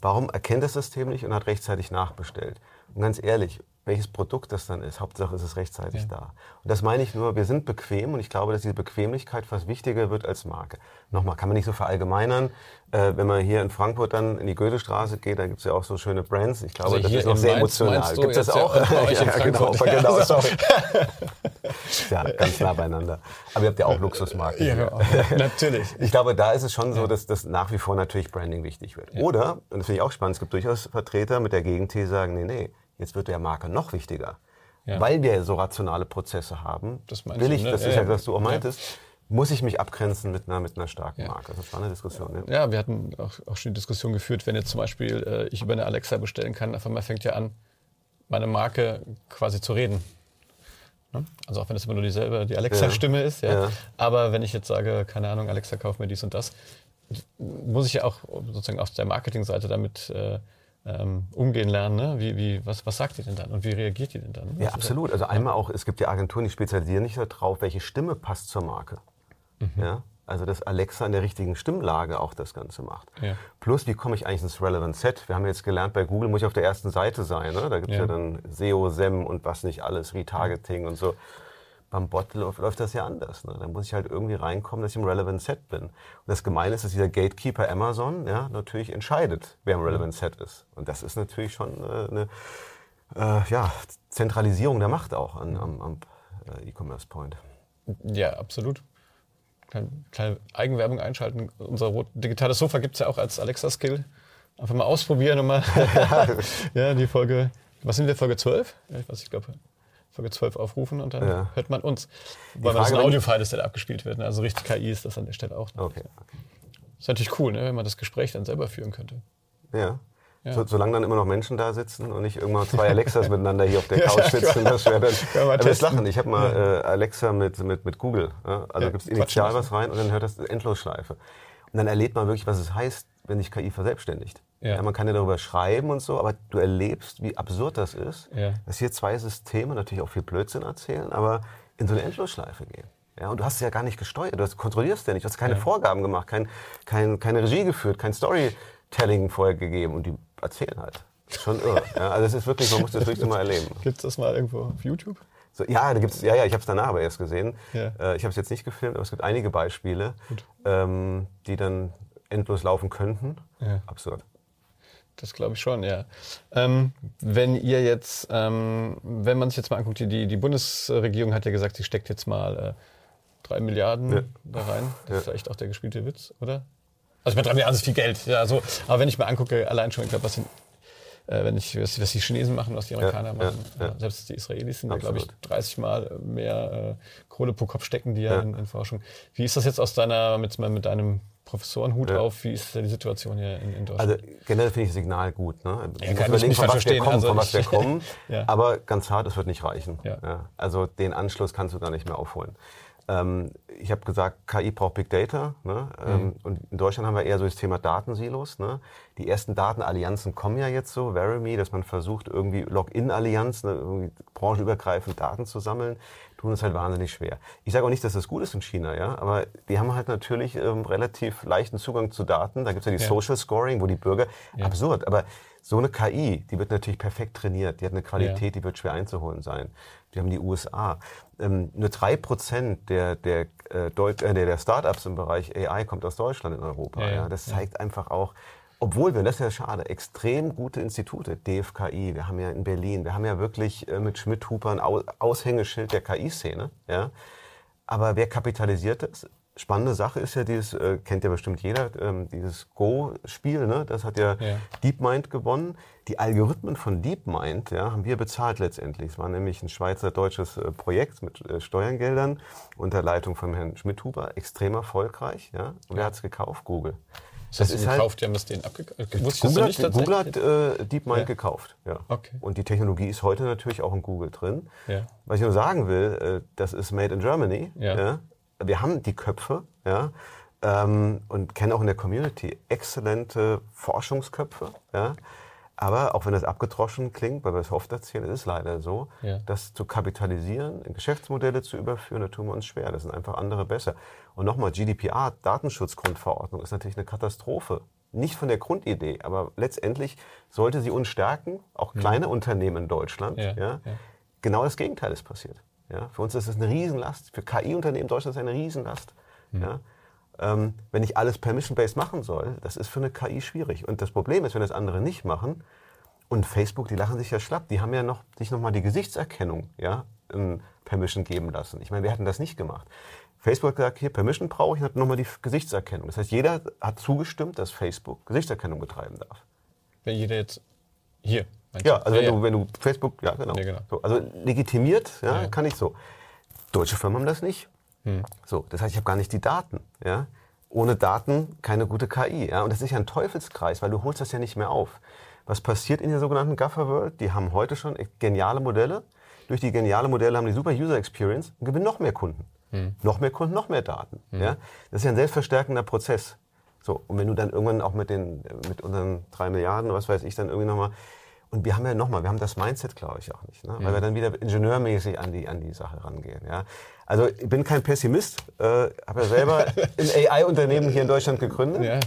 Warum erkennt das System nicht und hat rechtzeitig nachbestellt? Und ganz ehrlich, welches Produkt das dann ist. Hauptsache ist es rechtzeitig ja. da. Und das meine ich nur, wir sind bequem und ich glaube, dass diese Bequemlichkeit fast wichtiger wird als Marke. Nochmal, kann man nicht so verallgemeinern. Äh, wenn man hier in Frankfurt dann in die Goethestraße geht, da gibt es ja auch so schöne Brands. Ich glaube, also das ist noch sehr Mainz, emotional. Gibt es das auch? Ja, ja, ja genau, genau, sorry. ja, ganz nah beieinander. Aber ihr habt ja auch Luxusmarken. Ja, natürlich. Ich glaube, da ist es schon so, dass das nach wie vor natürlich Branding wichtig wird. Oder, und das finde ich auch spannend, es gibt durchaus Vertreter mit der Gegenthese sagen, nee, nee, Jetzt wird der Marke noch wichtiger. Ja. Weil wir so rationale Prozesse haben, das will ich, ne? das ist ja, was du auch meintest, ja. muss ich mich abgrenzen mit einer, mit einer starken ja. Marke. Das war eine Diskussion. Ne? Ja, wir hatten auch, auch schon die Diskussion geführt, wenn jetzt zum Beispiel äh, ich über eine Alexa bestellen kann, auf einmal fängt ja an, meine Marke quasi zu reden. Ne? Also auch wenn es immer nur dieselbe, die Alexa-Stimme ist. Ja. Aber wenn ich jetzt sage, keine Ahnung, Alexa, kauf mir dies und das, muss ich ja auch sozusagen auf der Marketingseite damit äh, ähm, umgehen lernen. Ne? Wie, wie, was, was sagt die denn dann und wie reagiert die denn dann? Ja, absolut. Also einmal auch, es gibt ja Agenturen, die spezialisieren nicht darauf, welche Stimme passt zur Marke. Mhm. Ja? Also dass Alexa in der richtigen Stimmlage auch das Ganze macht. Ja. Plus, wie komme ich eigentlich ins Relevant Set? Wir haben jetzt gelernt, bei Google muss ich auf der ersten Seite sein. Ne? Da gibt es ja. ja. dann SEO, SEM und was nicht alles, Retargeting und so beim Bot läuft, das ja anders. Ne? Da muss ich halt irgendwie reinkommen, dass ich im Relevant Set bin. Und das Gemeine ist, dass dieser Gatekeeper Amazon ja, natürlich entscheidet, wer im Relevant Set ist. Und das ist natürlich schon äh, eine äh, ja, Zentralisierung der Macht auch an, am, am äh, E-Commerce Point. Ja, absolut. Kleine, kleine Eigenwerbung einschalten. Unser digitales Sofa gibt es ja auch als Alexa-Skill. Einfach mal ausprobieren und mal ja, die Folge. Was sind wir, Folge 12? Ja, ich weiß, ich glaube, Folge 12 aufrufen und dann ja. hört man uns. Weil das ein Audio-File ist, der da abgespielt wird. Ne? Also richtig KI ist das an der Stelle auch. Noch. Okay, okay. Ist natürlich cool, ne? wenn man das Gespräch dann selber führen könnte. Ja. ja. So, solange dann immer noch Menschen da sitzen und nicht irgendwann zwei Alexas miteinander hier auf der Couch sitzen, das wäre dann. Aber das Lachen. Ich habe mal äh, Alexa mit, mit, mit Google. Ja? Also ja, gibst initial was rein und dann hört das Endlosschleife. Und dann erlebt man wirklich, was es heißt, wenn sich KI verselbstständigt. Ja. ja. man kann ja darüber schreiben und so, aber du erlebst, wie absurd das ist, ja. dass hier zwei Systeme natürlich auch viel Blödsinn erzählen, aber in so eine Endlosschleife gehen. Ja, und du hast es ja gar nicht gesteuert, du kontrollierst ja nicht, du hast keine ja. Vorgaben gemacht, kein, kein, keine Regie geführt, kein Storytelling vorher gegeben und die erzählen halt. Schon irre. ja, also es ist wirklich, man muss das wirklich mal erleben. Gibt es das mal irgendwo auf YouTube? So, ja, da gibt's, ja, ja, ich habe es danach aber erst gesehen. Ja. Äh, ich habe es jetzt nicht gefilmt, aber es gibt einige Beispiele, ähm, die dann endlos laufen könnten. Ja. Absurd. Das glaube ich schon, ja. Ähm, wenn ihr jetzt, ähm, wenn man sich jetzt mal anguckt, die, die Bundesregierung hat ja gesagt, sie steckt jetzt mal äh, drei Milliarden ja. da rein. Das ist echt auch der gespielte Witz, oder? Also ich meine, drei Milliarden ist viel Geld. Ja, so. Aber wenn ich mir angucke, allein schon, ich glaube, was sind äh, wenn ich, was, was, die Chinesen machen, was die Amerikaner ja, machen. Ja, ja. Selbst die Israelis sind, glaube ich, 30 Mal mehr äh, Kohle pro Kopf stecken die ja, in, in, Forschung. Wie ist das jetzt aus deiner, mit, mit deinem Professorenhut auf? Wie ist die Situation hier in, in Deutschland? Also generell finde ich das Signal gut. Ne? Ja, kann ich nicht von was wir kommen, also von was wir kommen. Aber ganz hart, es wird nicht reichen. Also den Anschluss kannst du da nicht mehr aufholen. Ähm, ich habe gesagt, KI braucht Big Data. Ne? Ähm, mhm. Und in Deutschland haben wir eher so das Thema Datensilos. Ne? Die ersten Datenallianzen kommen ja jetzt so, Verimi, dass man versucht, irgendwie Login-Allianz, ne, branchenübergreifend Daten zu sammeln, tun es halt wahnsinnig schwer. Ich sage auch nicht, dass das gut ist in China, ja, aber die haben halt natürlich ähm, relativ leichten Zugang zu Daten. Da gibt es ja die ja. Social Scoring, wo die Bürger, ja. absurd, aber so eine KI, die wird natürlich perfekt trainiert, die hat eine Qualität, ja. die wird schwer einzuholen sein. Wir haben die USA. Ähm, nur drei Prozent der, der, äh, äh, der, der Startups im Bereich AI kommt aus Deutschland in Europa. Ja. Das zeigt einfach auch, obwohl wir, das ist ja schade, extrem gute Institute, DFKI, wir haben ja in Berlin, wir haben ja wirklich äh, mit Schmidt-Huper ein Aushängeschild der KI-Szene. Ja? Aber wer kapitalisiert das? spannende Sache ist ja dieses, äh, kennt ja bestimmt jeder, ähm, dieses Go-Spiel, ne? das hat ja, ja, DeepMind gewonnen. Die Algorithmen von DeepMind ja, haben wir bezahlt letztendlich. Es war nämlich ein schweizer-deutsches äh, Projekt mit äh, Steuergeldern unter Leitung von Herrn Schmidhuber, extrem erfolgreich. Ja? Und wer hat es gekauft? Google. Das, das ist gekauft, halt, die haben das denen abgekauft. Google, nicht Google hat äh, DeepMind ja. gekauft. Ja. Okay. Und die Technologie ist heute natürlich auch in Google drin. Ja. Was ich nur sagen will, äh, das ist made in Germany. Ja. Wir haben die Köpfe ja, ähm, und kennen auch in der Community exzellente Forschungsköpfe. Ja. Aber auch wenn das abgetroschen klingt, weil wir es oft erzählen, ist es leider so, ja. das zu kapitalisieren, in Geschäftsmodelle zu überführen, da tun wir uns schwer. Das sind einfach andere besser. Und nochmal, GDPR, Datenschutzgrundverordnung, ist natürlich eine Katastrophe. Nicht von der Grundidee, aber letztendlich sollte sie uns stärken, auch kleine mhm. Unternehmen in Deutschland. Ja, ja. Genau das Gegenteil ist passiert. Ja, für uns ist es eine Riesenlast. Für KI-Unternehmen in Deutschland ist es eine Riesenlast. Mhm. Ja, ähm, wenn ich alles permission-based machen soll, das ist für eine KI schwierig. Und das Problem ist, wenn das andere nicht machen, und Facebook, die lachen sich ja schlapp, die haben ja noch, sich nochmal die Gesichtserkennung ja, Permission geben lassen. Ich meine, wir hatten das nicht gemacht. Facebook hat gesagt, hier, Permission brauche ich, und hat nochmal die Gesichtserkennung. Das heißt, jeder hat zugestimmt, dass Facebook Gesichtserkennung betreiben darf. Wenn jeder jetzt hier. Ja, also ja, wenn, ja. Du, wenn du Facebook, ja genau. Ja, genau. So, also legitimiert, ja, kann ich so. Deutsche Firmen haben das nicht. Hm. So, das heißt, ich habe gar nicht die Daten. Ja? Ohne Daten keine gute KI. Ja? Und das ist ja ein Teufelskreis, weil du holst das ja nicht mehr auf. Was passiert in der sogenannten Gaffer World? Die haben heute schon geniale Modelle. Durch die geniale Modelle haben die super User Experience und gewinnen noch mehr Kunden. Hm. Noch mehr Kunden, noch mehr Daten. Hm. Ja? Das ist ja ein selbstverstärkender Prozess. So, und wenn du dann irgendwann auch mit, den, mit unseren drei Milliarden, was weiß ich, dann irgendwie nochmal und wir haben ja nochmal, wir haben das Mindset, glaube ich, auch nicht, ne? weil mhm. wir dann wieder ingenieurmäßig an die, an die Sache rangehen. Ja? Also ich bin kein Pessimist, äh, habe ja selber ein AI-Unternehmen hier in Deutschland gegründet, ja.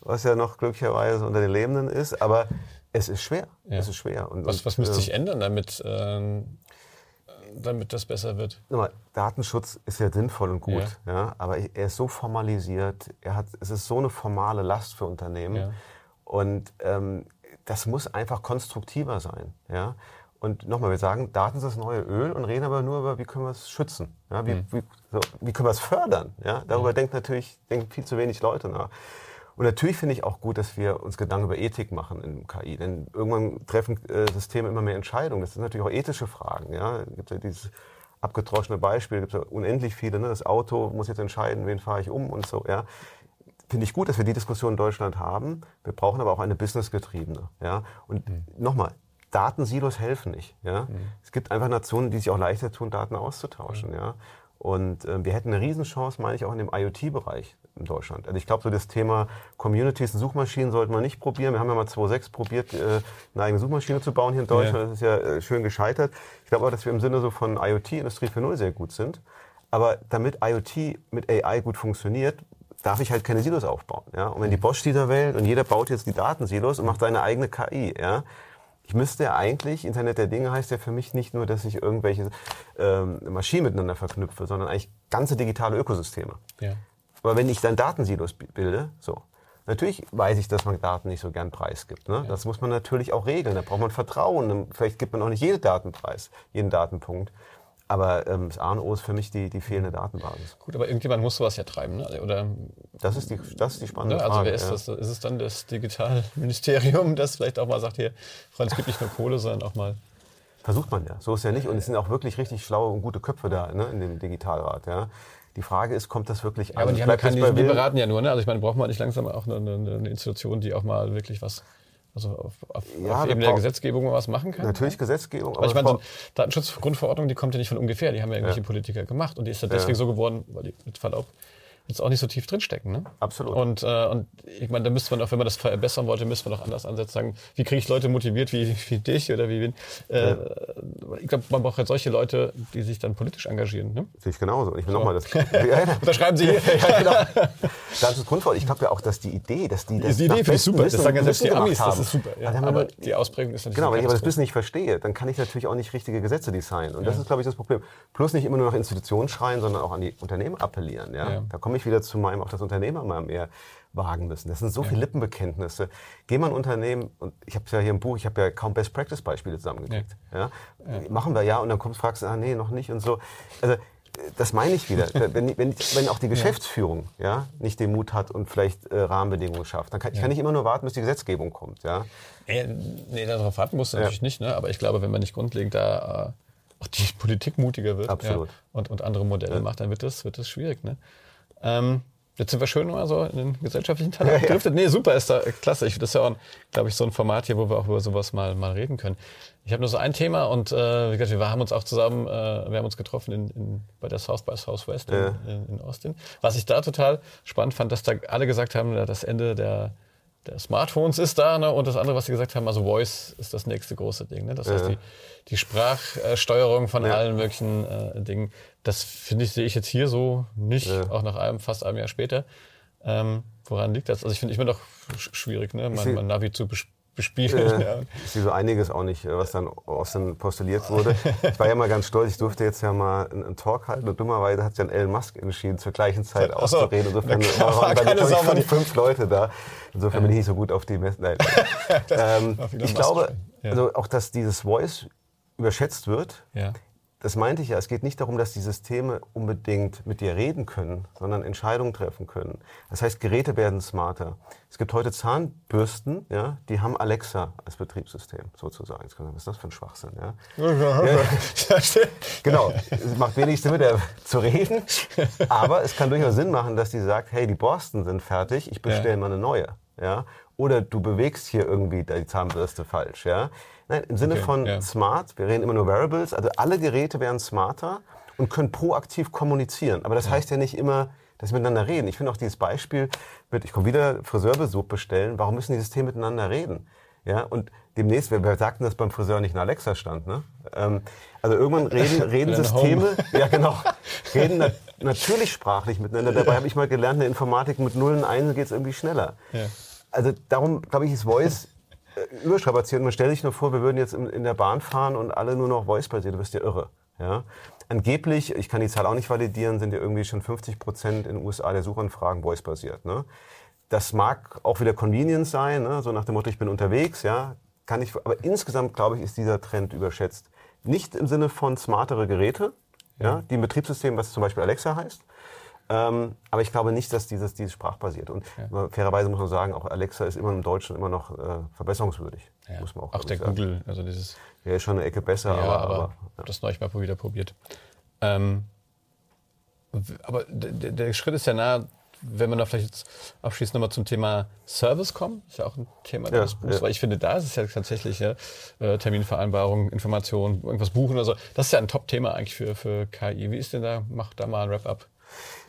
was ja noch glücklicherweise unter den Lebenden ist, aber es ist schwer. Ja. Es ist schwer. Und, was, was müsste äh, sich ändern, damit, ähm, damit das besser wird? Mal, Datenschutz ist ja sinnvoll und gut, ja. ja. aber er ist so formalisiert, er hat, es ist so eine formale Last für Unternehmen. Und ähm, das muss einfach konstruktiver sein. Ja? Und nochmal, wir sagen, Daten sind das neue Öl und reden aber nur über, wie können wir es schützen, ja? wie, mhm. wie, so, wie, können wir es fördern. Ja? Darüber mhm. denkt natürlich denken viel zu wenig Leute nach. Und natürlich finde ich auch gut, dass wir uns Gedanken über Ethik machen in KI. Denn irgendwann treffen äh, Systeme immer mehr Entscheidungen. Das sind natürlich auch ethische Fragen. Ja? Es gibt ja dieses abgetroschene Beispiel, es gibt ja unendlich viele. Ne? Das Auto muss jetzt entscheiden, wen fahre ich um und so. Ja? Finde ich gut, dass wir die Diskussion in Deutschland haben. Wir brauchen aber auch eine businessgetriebene. Ja? Und mhm. nochmal, Datensilos helfen nicht. Ja? Mhm. Es gibt einfach Nationen, die sich auch leichter tun, Daten auszutauschen. Mhm. Ja? Und äh, wir hätten eine Riesenchance, meine ich, auch in dem IoT-Bereich in Deutschland. Also ich glaube, so das Thema Communities und Suchmaschinen sollten wir nicht probieren. Wir haben ja mal 2006 probiert, äh, eine eigene Suchmaschine zu bauen hier in Deutschland. Ja. Das ist ja äh, schön gescheitert. Ich glaube aber, dass wir im Sinne so von IoT, Industrie 4.0 sehr gut sind. Aber damit IoT mit AI gut funktioniert, darf ich halt keine Silos aufbauen. Ja? Und wenn die Bosch dieser Welt und jeder baut jetzt die Datensilos und macht seine eigene KI, ja, ich müsste ja eigentlich, Internet der Dinge heißt ja für mich nicht nur, dass ich irgendwelche ähm, Maschinen miteinander verknüpfe, sondern eigentlich ganze digitale Ökosysteme. Ja. Aber wenn ich dann Datensilos bilde, so, natürlich weiß ich, dass man Daten nicht so gern preisgibt. Ne? Ja. Das muss man natürlich auch regeln. Da braucht man Vertrauen. Vielleicht gibt man auch nicht jeden Datenpreis, jeden Datenpunkt. Aber ähm, das A und O ist für mich die, die fehlende Datenbasis. Gut, aber irgendjemand muss sowas ja treiben, ne? Oder, das, ist die, das ist die spannende ne? also Frage. Also wer ist ja. das? Ist es dann das Digitalministerium, das vielleicht auch mal sagt, hier, Freunde, es gibt nicht nur Kohle, sondern auch mal... Versucht man ja, so ist ja nicht. Und es sind auch wirklich richtig schlaue und gute Köpfe da ne, in dem Digitalrat. Ja. Die Frage ist, kommt das wirklich ja, an? Aber die, haben ja keine, die beraten ja nur. Ne? Also ich meine, braucht man nicht langsam auch eine, eine Institution, die auch mal wirklich was also auf, auf, ja, auf Ebene der Gesetzgebung was machen kann? Natürlich Gesetzgebung. Aber ich meine, so Datenschutzgrundverordnung, die kommt ja nicht von ungefähr, die haben ja irgendwelche ja. Politiker gemacht und die ist ja deswegen ja. so geworden, weil die mit Verlaub jetzt auch nicht so tief drinstecken. Ne? Absolut. Und, äh, und ich meine, da müsste man auch, wenn man das verbessern wollte, müsste man doch anders ansetzen, sagen, wie kriege ich Leute motiviert wie, wie dich oder wie wen. Äh, ja. Ich glaube, man braucht halt solche Leute, die sich dann politisch engagieren. Ne? Sehe ich genauso. Ich will so. nochmal das. da schreiben Sie hier. ja, genau. Das ist Grundvoll. Ich glaube ja auch, dass die Idee, dass die das Die Idee finde ich super. Das sagen ja selbst die Amis, haben. das ist super. Ja, aber die Ausprägung ist natürlich Genau, wenn ich aber das Business nicht verstehe, dann kann ich natürlich auch nicht richtige Gesetze designen. Und das ist, glaube ich, das Problem. Plus nicht immer nur nach Institutionen schreien, sondern auch an die Unternehmen appellieren. Ja? Da komme ich wieder zu meinem auch das Unternehmer mal mehr wagen müssen. Das sind so ja. viele Lippenbekenntnisse. Geh mal ein Unternehmen, und ich habe es ja hier im Buch, ich habe ja kaum Best-Practice-Beispiele zusammengekriegt. Ja. Ja? Machen wir ja, und dann kommst, fragst du, ah nee, noch nicht und so. Also, das meine ich wieder. wenn, wenn, wenn auch die Geschäftsführung ja. nicht den Mut hat und vielleicht äh, Rahmenbedingungen schafft, dann kann, ich kann nicht immer nur warten, bis die Gesetzgebung kommt. Ja? Äh, nee, darauf warten musst du natürlich nicht. Ne? Aber ich glaube, wenn man nicht grundlegend da äh, auch die Politik mutiger wird und, und andere Modelle macht, dann wird das, wird das schwierig. Ne? Ähm, Jetzt sind wir schön mal so in den gesellschaftlichen Teil ja. Ja. Nee, super, ist da klasse. Ich, das ist ja auch, glaube ich, so ein Format hier, wo wir auch über sowas mal, mal reden können. Ich habe nur so ein Thema und äh, wie gesagt, wir haben uns auch zusammen, äh, wir haben uns getroffen in, in, bei der South by Southwest ja. in, in, Austin. Was ich da total spannend fand, dass da alle gesagt haben, das Ende der, der Smartphones ist da ne? und das andere, was sie gesagt haben, also Voice ist das nächste große Ding. Ne? Das heißt, die, die Sprachsteuerung von allen möglichen äh, Dingen das finde ich, sehe ich jetzt hier so nicht, ja. auch nach einem, fast einem Jahr später. Ähm, woran liegt das? Also ich finde ich finde doch schwierig, ne? mein, mein Navi zu bespielen. Äh, ja. Ich sehe so einiges auch nicht, was dann aus dann postuliert wurde. Ich war ja mal ganz stolz, ich durfte jetzt ja mal einen, Talk halten und dummerweise hat sich dann Elon Musk entschieden, zur gleichen Zeit so, auszureden. Insofern waren bei mir fünf, fünf Leute da. Insofern bin ich nicht so gut auf die Messe. Nein. ähm, ich glaube, also auch, dass dieses Voice überschätzt wird. Ja das meinte ich ja, es geht nicht darum, dass die Systeme unbedingt mit dir reden können, sondern Entscheidungen treffen können. Das heißt, Geräte werden smarter. Es gibt heute Zahnbürsten, ja, die haben Alexa als Betriebssystem sozusagen. Jetzt kann man, was ist das für ein Schwachsinn? Ja? ja. genau, es macht wenig Sinn, mit der zu reden, aber es kann durchaus Sinn machen, dass die sagt, hey, die Borsten sind fertig, ich bestelle ja. mal eine neue. Ja? Oder du bewegst hier irgendwie die Zahnbürste falsch. Ja? Nein, im Sinne okay, von ja. smart, wir reden immer nur Wearables, also alle Geräte werden smarter und können proaktiv kommunizieren. Aber das ja. heißt ja nicht immer, dass sie miteinander reden. Ich finde auch dieses Beispiel mit, ich komme wieder Friseurbesuch bestellen, warum müssen die Systeme miteinander reden? Ja, und demnächst, wer, wer sagten, dass beim Friseur nicht ein Alexa stand, ne? Ähm, also irgendwann reden, reden Systeme, ja genau, reden na, natürlich sprachlich miteinander. Dabei habe ich mal gelernt, in der Informatik mit Nullen und Einsen geht es irgendwie schneller. Ja. Also darum, glaube ich, ist Voice überstrapazieren. Man stellt sich nur vor, wir würden jetzt in, in der Bahn fahren und alle nur noch Voice-basiert. Du bist ja irre. Ja? Angeblich, ich kann die Zahl auch nicht validieren, sind ja irgendwie schon 50 Prozent in den USA der Suchanfragen Voice-basiert. Ne? Das mag auch wieder Convenience sein, ne? so nach dem Motto, ich bin unterwegs, ja, kann ich, aber insgesamt glaube ich, ist dieser Trend überschätzt. Nicht im Sinne von smartere Geräte, ja, die ein Betriebssystem, was zum Beispiel Alexa heißt, ähm, aber ich glaube nicht, dass dieses, dieses sprachbasiert. Und ja. fairerweise muss man sagen, auch Alexa ist immer im Deutschen immer noch äh, verbesserungswürdig. Ja. Muss man auch, auch der sagen. Google, also dieses. Ja, ist schon eine Ecke besser, ja, aber. aber, aber ja. das neulich mal wieder probiert. Ähm, aber der, der Schritt ist ja nah, wenn wir da vielleicht jetzt abschließend nochmal zum Thema Service kommen, ist ja auch ein Thema ja, des Buchs, ja. weil ich finde, da ist es ja tatsächlich ja, äh, Terminvereinbarung, Information, irgendwas buchen oder so. Das ist ja ein Top-Thema eigentlich für, für KI. Wie ist denn da? Mach da mal ein Wrap-up.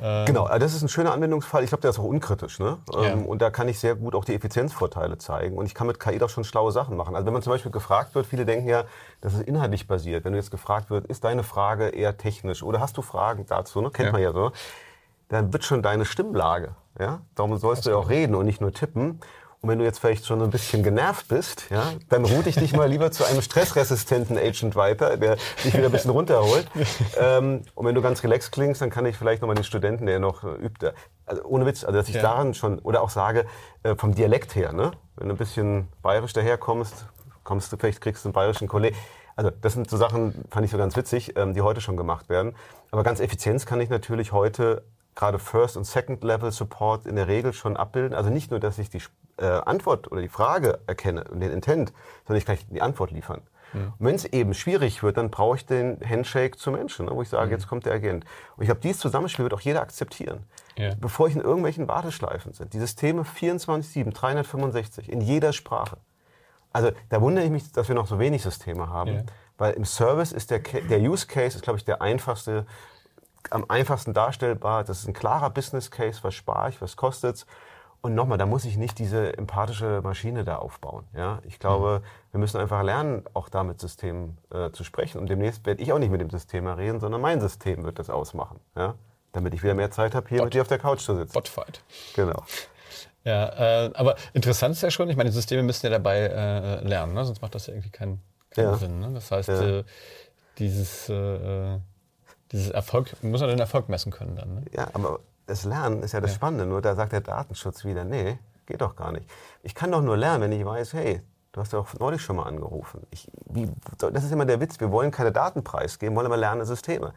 Ähm, genau, also das ist ein schöner Anwendungsfall. Ich glaube, der ist auch unkritisch. Ne? Ja. Ähm, und da kann ich sehr gut auch die Effizienzvorteile zeigen. Und ich kann mit KI doch schon schlaue Sachen machen. Also wenn man zum Beispiel gefragt wird, viele denken ja, das ist inhaltlich basiert. Wenn du jetzt gefragt wird, ist deine Frage eher technisch oder hast du Fragen dazu, ne? kennt ja. man ja so, dann wird schon deine Stimmlage. Ja? Darum sollst das du ja auch reden und nicht nur tippen. Und wenn du jetzt vielleicht schon ein bisschen genervt bist, ja, dann route ich dich mal lieber zu einem stressresistenten Agent weiter, der dich wieder ein bisschen runterholt. Ähm, und wenn du ganz relaxed klingst, dann kann ich vielleicht nochmal den Studenten, der noch äh, übt, also ohne Witz, also dass ich ja. daran schon, oder auch sage, äh, vom Dialekt her, ne? wenn du ein bisschen bayerisch daherkommst, kommst du vielleicht, kriegst du einen bayerischen Kollegen. Also das sind so Sachen, fand ich so ganz witzig, ähm, die heute schon gemacht werden. Aber ganz Effizienz kann ich natürlich heute gerade First- und Second-Level-Support in der Regel schon abbilden. Also nicht nur, dass ich die äh, Antwort oder die Frage erkenne und den Intent, sondern ich kann die Antwort liefern. Mhm. Wenn es eben schwierig wird, dann brauche ich den Handshake zu Menschen, ne, wo ich sage, mhm. jetzt kommt der Agent. Und ich glaube, dieses Zusammenspiel wird auch jeder akzeptieren. Ja. Bevor ich in irgendwelchen Warteschleifen sind. Die Systeme 24-7, 365, in jeder Sprache. Also da wundere ich mich, dass wir noch so wenig Systeme haben. Ja. Weil im Service ist der, der Use Case, ist, glaube ich, der einfachste, am einfachsten darstellbar. Das ist ein klarer Business Case, was spare ich, was kostet es und nochmal, da muss ich nicht diese empathische Maschine da aufbauen. Ja? Ich glaube, mhm. wir müssen einfach lernen, auch da mit Systemen äh, zu sprechen. Und demnächst werde ich auch nicht mit dem System mehr reden, sondern mein System wird das ausmachen. Ja? Damit ich wieder mehr Zeit habe, hier Bot. mit dir auf der Couch zu sitzen. Botfight. Genau. Ja, äh, aber interessant ist ja schon, ich meine, die Systeme müssen ja dabei äh, lernen, ne? sonst macht das ja irgendwie keinen, keinen ja. Sinn. Ne? Das heißt, ja. äh, dieses, äh, dieses Erfolg, man muss ja den Erfolg messen können dann. Ne? Ja, aber das Lernen ist ja das ja. Spannende, nur da sagt der Datenschutz wieder, nee, geht doch gar nicht. Ich kann doch nur lernen, wenn ich weiß, hey, du hast ja auch neulich schon mal angerufen. Ich, wie, das ist immer der Witz, wir wollen keine Daten preisgeben, wollen aber lernende Systeme.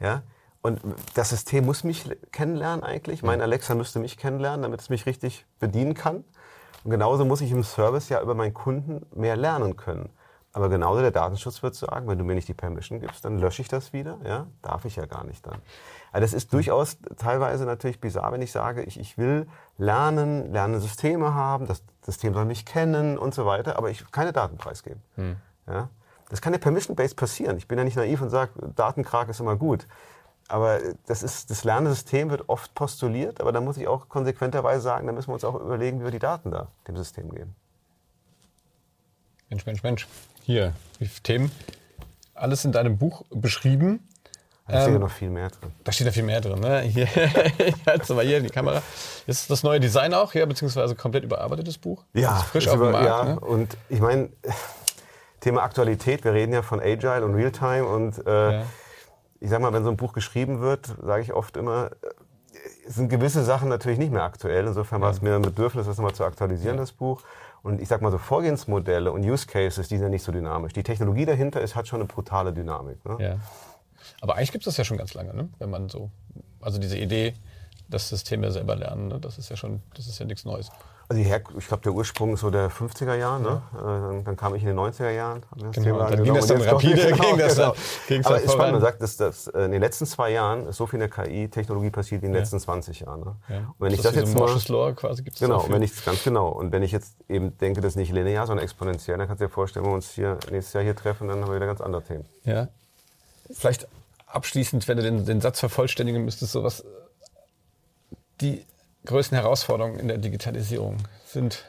Ja? Und das System muss mich kennenlernen eigentlich. Mein Alexa müsste mich kennenlernen, damit es mich richtig bedienen kann. Und genauso muss ich im Service ja über meinen Kunden mehr lernen können. Aber genauso der Datenschutz wird sagen, wenn du mir nicht die Permission gibst, dann lösche ich das wieder. Ja, darf ich ja gar nicht dann. Also das ist durchaus teilweise natürlich bizarr, wenn ich sage, ich, ich will lernen, lernen Systeme haben, das System soll mich kennen und so weiter, aber ich will keine Daten preisgeben. Hm. Ja? Das kann ja permission-based passieren. Ich bin ja nicht naiv und sage, Datenkrag ist immer gut. Aber das, ist, das Lernsystem wird oft postuliert, aber da muss ich auch konsequenterweise sagen, da müssen wir uns auch überlegen, wie wir die Daten da dem System geben. Mensch, Mensch, Mensch. Hier, Themen. Alles in deinem Buch beschrieben. Da steht ja ähm, noch viel mehr drin. Da steht ja viel mehr drin. Ne? Hier, ich halte mal hier in die Kamera. Ist das neue Design auch hier, beziehungsweise komplett überarbeitetes Buch? Ja, frisch auf dem Markt. Ja, ne? und ich meine, Thema Aktualität, wir reden ja von Agile und Realtime und äh, ja. ich sag mal, wenn so ein Buch geschrieben wird, sage ich oft immer, äh, sind gewisse Sachen natürlich nicht mehr aktuell. Insofern ja. war es mir ein Bedürfnis, das nochmal zu aktualisieren, ja. das Buch. Und ich sag mal so, Vorgehensmodelle und Use Cases, die sind ja nicht so dynamisch. Die Technologie dahinter ist, hat schon eine brutale Dynamik. Ne? Ja. Aber eigentlich gibt es das ja schon ganz lange, ne? wenn man so, also diese Idee, das System ja selber lernen, ne? das ist ja schon, das ist ja nichts Neues. Also ich glaube, der Ursprung ist so der 50er Jahre. Ne? Ja. Äh, dann, kam ich in den 90er Jahren. Das genau, Thema dann ging das dann rapide. Genau, ging das genau. dann, Aber es ist spannend, man sagt, dass, dass äh, in den letzten zwei Jahren ist so viel in der KI-Technologie passiert wie in den ja. letzten 20 Jahren. Ne? Ja. Und wenn das ich das jetzt mal, Law quasi gibt Genau, wenn ich, ganz genau. Und wenn ich jetzt eben denke, das ist nicht linear, sondern exponentiell, dann kannst du dir vorstellen, wenn wir uns hier nächstes Jahr hier treffen, dann haben wir wieder ganz andere Themen. Ja. Vielleicht abschließend, wenn du den, den Satz vervollständigen müsstest, so was die größten Herausforderungen in der Digitalisierung sind?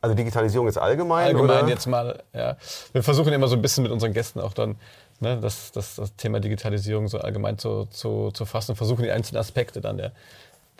Also Digitalisierung ist allgemein? Allgemein oder? jetzt mal, ja. Wir versuchen immer so ein bisschen mit unseren Gästen auch dann ne, das, das, das Thema Digitalisierung so allgemein zu, zu, zu fassen und versuchen die einzelnen Aspekte dann der,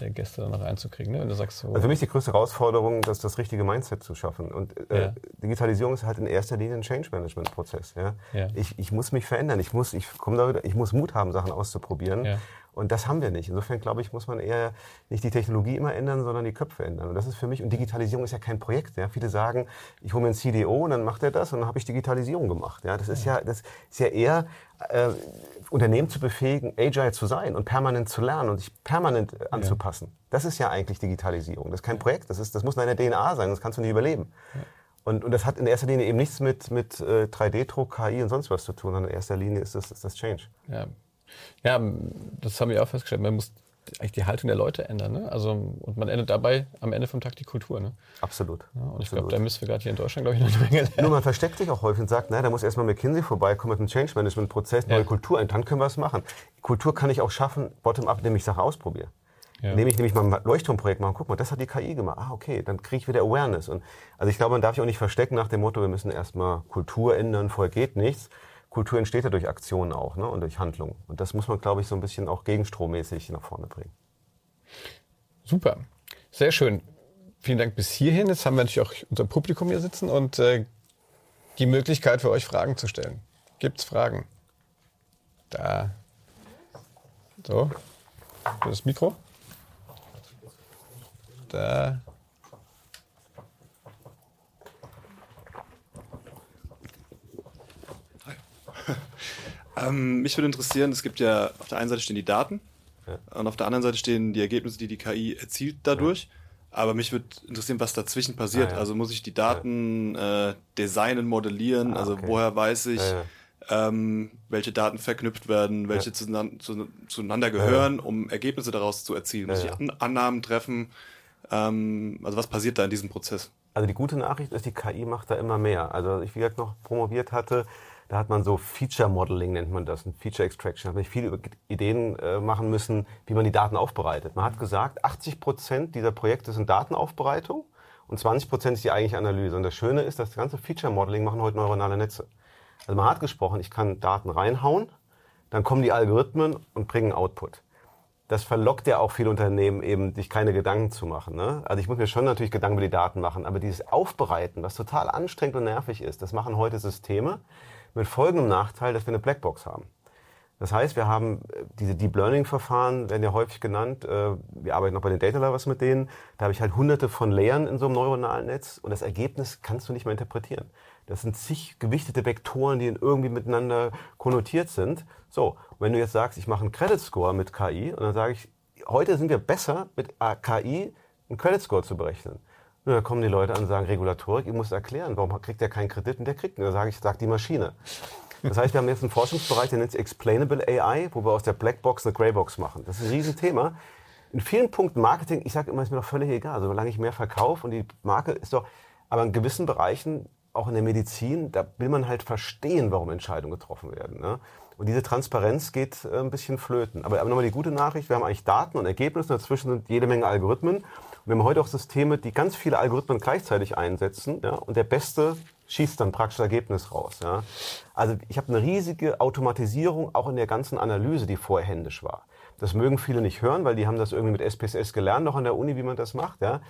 der Gäste dann noch einzukriegen. Ne? Wenn du sagst, so also für mich die größte Herausforderung, das, das richtige Mindset zu schaffen. Und äh, ja. Digitalisierung ist halt in erster Linie ein Change-Management-Prozess. Ja? ja? Ich, ich muss mich verändern. Ich muss, ich komme da wieder, ich muss Mut haben, Sachen auszuprobieren. Ja. Und das haben wir nicht. Insofern glaube ich, muss man eher nicht die Technologie immer ändern, sondern die Köpfe ändern. Und das ist für mich, und Digitalisierung ist ja kein Projekt. Ja? Viele sagen, ich hole mir einen CDO und dann macht er das und dann habe ich Digitalisierung gemacht. Ja? Das ist ja, das ist ja eher äh, Unternehmen zu befähigen, agile zu sein und permanent zu lernen und sich permanent äh, anzupassen. Ja. Das ist ja eigentlich Digitalisierung. Das ist kein Projekt, das, ist, das muss in deiner DNA sein, das kannst du nicht überleben. Ja. Und, und das hat in erster Linie eben nichts mit, mit äh, 3D-Druck, KI und sonst was zu tun, sondern in erster Linie ist das, ist das Change. Ja. Ja, das haben wir auch festgestellt. Man muss eigentlich die Haltung der Leute ändern. Ne? Also, und man ändert dabei am Ende vom Tag die Kultur. Ne? Absolut. Ja, und ich glaube, da müssen wir gerade hier in Deutschland, glaube ich, noch eine Menge lernen. Nur man versteckt sich auch häufig und sagt, na, da muss erstmal McKinsey vorbeikommen mit einem Change-Management-Prozess, neue ja. Kultur ein, dann können wir es machen. Kultur kann ich auch schaffen, bottom-up, indem ich Sachen ausprobiere. Ja. Indem ich nämlich mal ein Leuchtturmprojekt mache, guck mal, das hat die KI gemacht. Ah, okay, dann kriege ich wieder Awareness. Und, also ich glaube, man darf sich auch nicht verstecken nach dem Motto, wir müssen erstmal Kultur ändern, vorher geht nichts. Kultur entsteht ja durch Aktionen auch ne, und durch Handlungen. Und das muss man, glaube ich, so ein bisschen auch gegenstrommäßig nach vorne bringen. Super, sehr schön. Vielen Dank bis hierhin. Jetzt haben wir natürlich auch unser Publikum hier sitzen und äh, die Möglichkeit für euch Fragen zu stellen. Gibt es Fragen? Da. So. Das Mikro. Da. Ähm, mich würde interessieren, es gibt ja auf der einen Seite stehen die Daten und auf der anderen Seite stehen die Ergebnisse, die die KI erzielt dadurch. Ja. Aber mich würde interessieren, was dazwischen passiert. Ah, ja. Also muss ich die Daten äh, designen, modellieren? Ah, also okay. woher weiß ich, ja, ähm, welche Daten verknüpft werden, welche zueinander, zu, zueinander gehören, um Ergebnisse daraus zu erzielen? Muss ich Annahmen treffen? Ähm, also was passiert da in diesem Prozess? Also die gute Nachricht ist, die KI macht da immer mehr. Also ich, wie gesagt, noch promoviert hatte, da hat man so Feature Modeling, nennt man das, ein Feature Extraction. Da hat man viele Ideen äh, machen müssen, wie man die Daten aufbereitet. Man hat gesagt, 80 Prozent dieser Projekte sind Datenaufbereitung und 20 Prozent ist die eigentliche Analyse. Und das Schöne ist, das ganze Feature Modeling machen heute neuronale Netze. Also man hat gesprochen, ich kann Daten reinhauen, dann kommen die Algorithmen und bringen Output. Das verlockt ja auch viele Unternehmen eben, sich keine Gedanken zu machen. Ne? Also ich muss mir schon natürlich Gedanken über die Daten machen, aber dieses Aufbereiten, was total anstrengend und nervig ist, das machen heute Systeme mit folgendem Nachteil, dass wir eine Blackbox haben. Das heißt, wir haben äh, diese Deep Learning Verfahren, werden ja häufig genannt. Äh, wir arbeiten auch bei den Data Lovers mit denen. Da habe ich halt hunderte von Layern in so einem neuronalen Netz und das Ergebnis kannst du nicht mehr interpretieren. Das sind zig gewichtete Vektoren, die irgendwie miteinander konnotiert sind. So, wenn du jetzt sagst, ich mache einen Credit Score mit KI und dann sage ich, heute sind wir besser mit KI einen Credit Score zu berechnen. Und da kommen die Leute an und sagen, Regulatorik, ihr müsst erklären, warum kriegt er keinen Kredit und der kriegt ihn. Da sage ich, sagt die Maschine. Das heißt, wir haben jetzt einen Forschungsbereich, der nennt sich Explainable AI, wo wir aus der Blackbox eine Greybox machen. Das ist ein Riesenthema. In vielen Punkten Marketing, ich sage immer, ist mir doch völlig egal, solange ich mehr verkaufe und die Marke ist doch, aber in gewissen Bereichen, auch in der Medizin, da will man halt verstehen, warum Entscheidungen getroffen werden. Ne? Und diese Transparenz geht äh, ein bisschen flöten. Aber, aber nochmal die gute Nachricht, wir haben eigentlich Daten und Ergebnisse, dazwischen sind jede Menge Algorithmen. Und wir haben heute auch Systeme, die ganz viele Algorithmen gleichzeitig einsetzen. Ja? Und der Beste schießt dann praktisch Ergebnis raus. Ja? Also ich habe eine riesige Automatisierung auch in der ganzen Analyse, die vorher händisch war. Das mögen viele nicht hören, weil die haben das irgendwie mit SPSS gelernt, noch an der Uni, wie man das macht. Ja?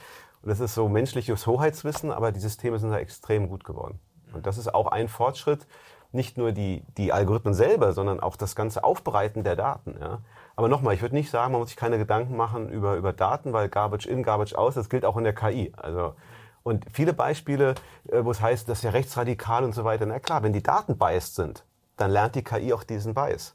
Und das ist so menschliches Hoheitswissen, aber die Systeme sind da extrem gut geworden. Und das ist auch ein Fortschritt, nicht nur die, die Algorithmen selber, sondern auch das ganze Aufbereiten der Daten. Ja. Aber nochmal, ich würde nicht sagen, man muss sich keine Gedanken machen über, über Daten, weil Garbage in, Garbage aus, das gilt auch in der KI. Also, und viele Beispiele, äh, wo es heißt, das ist ja rechtsradikal und so weiter. Na klar, wenn die Daten biased sind, dann lernt die KI auch diesen Bias.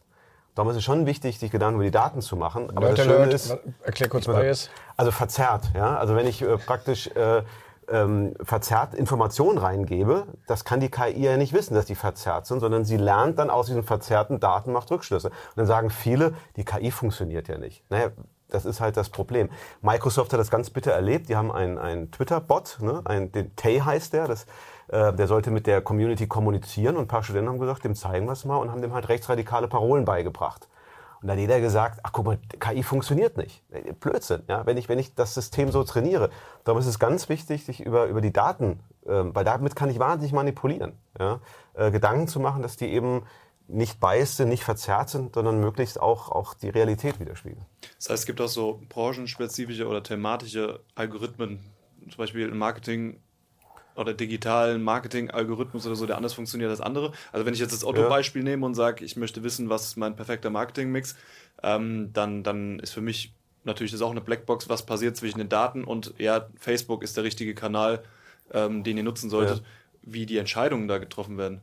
Darum ist es schon wichtig, sich Gedanken über die Daten zu machen. Aber Leute, das Schöne ist, erklär kurz Bias. Also verzerrt, ja. Also wenn ich äh, praktisch äh, ähm, verzerrt Informationen reingebe, das kann die KI ja nicht wissen, dass die verzerrt sind, sondern sie lernt dann aus diesen verzerrten Daten, macht Rückschlüsse. Und dann sagen viele, die KI funktioniert ja nicht. Naja, das ist halt das Problem. Microsoft hat das ganz bitter erlebt. Die haben einen, einen Twitter-Bot, ne? ein, den Tay heißt der, das, äh, der sollte mit der Community kommunizieren und ein paar Studenten haben gesagt, dem zeigen wir es mal und haben dem halt rechtsradikale Parolen beigebracht. Und dann hat jeder gesagt, ach guck mal, KI funktioniert nicht. Blödsinn, ja, wenn ich, wenn ich das System so trainiere. Darum ist es ganz wichtig, sich über, über die Daten, äh, weil damit kann ich wahnsinnig manipulieren, ja, äh, Gedanken zu machen, dass die eben nicht biased sind, nicht verzerrt sind, sondern möglichst auch, auch die Realität widerspiegeln. Das heißt, es gibt auch so branchenspezifische oder thematische Algorithmen, zum Beispiel im Marketing oder digitalen Marketing-Algorithmus oder so, der anders funktioniert als andere. Also wenn ich jetzt das Otto-Beispiel ja. nehme und sage, ich möchte wissen, was ist mein perfekter Marketing-Mix, ähm, dann, dann ist für mich natürlich das auch eine Blackbox, was passiert zwischen den Daten und ja, Facebook ist der richtige Kanal, ähm, den ihr nutzen solltet, ja. wie die Entscheidungen da getroffen werden.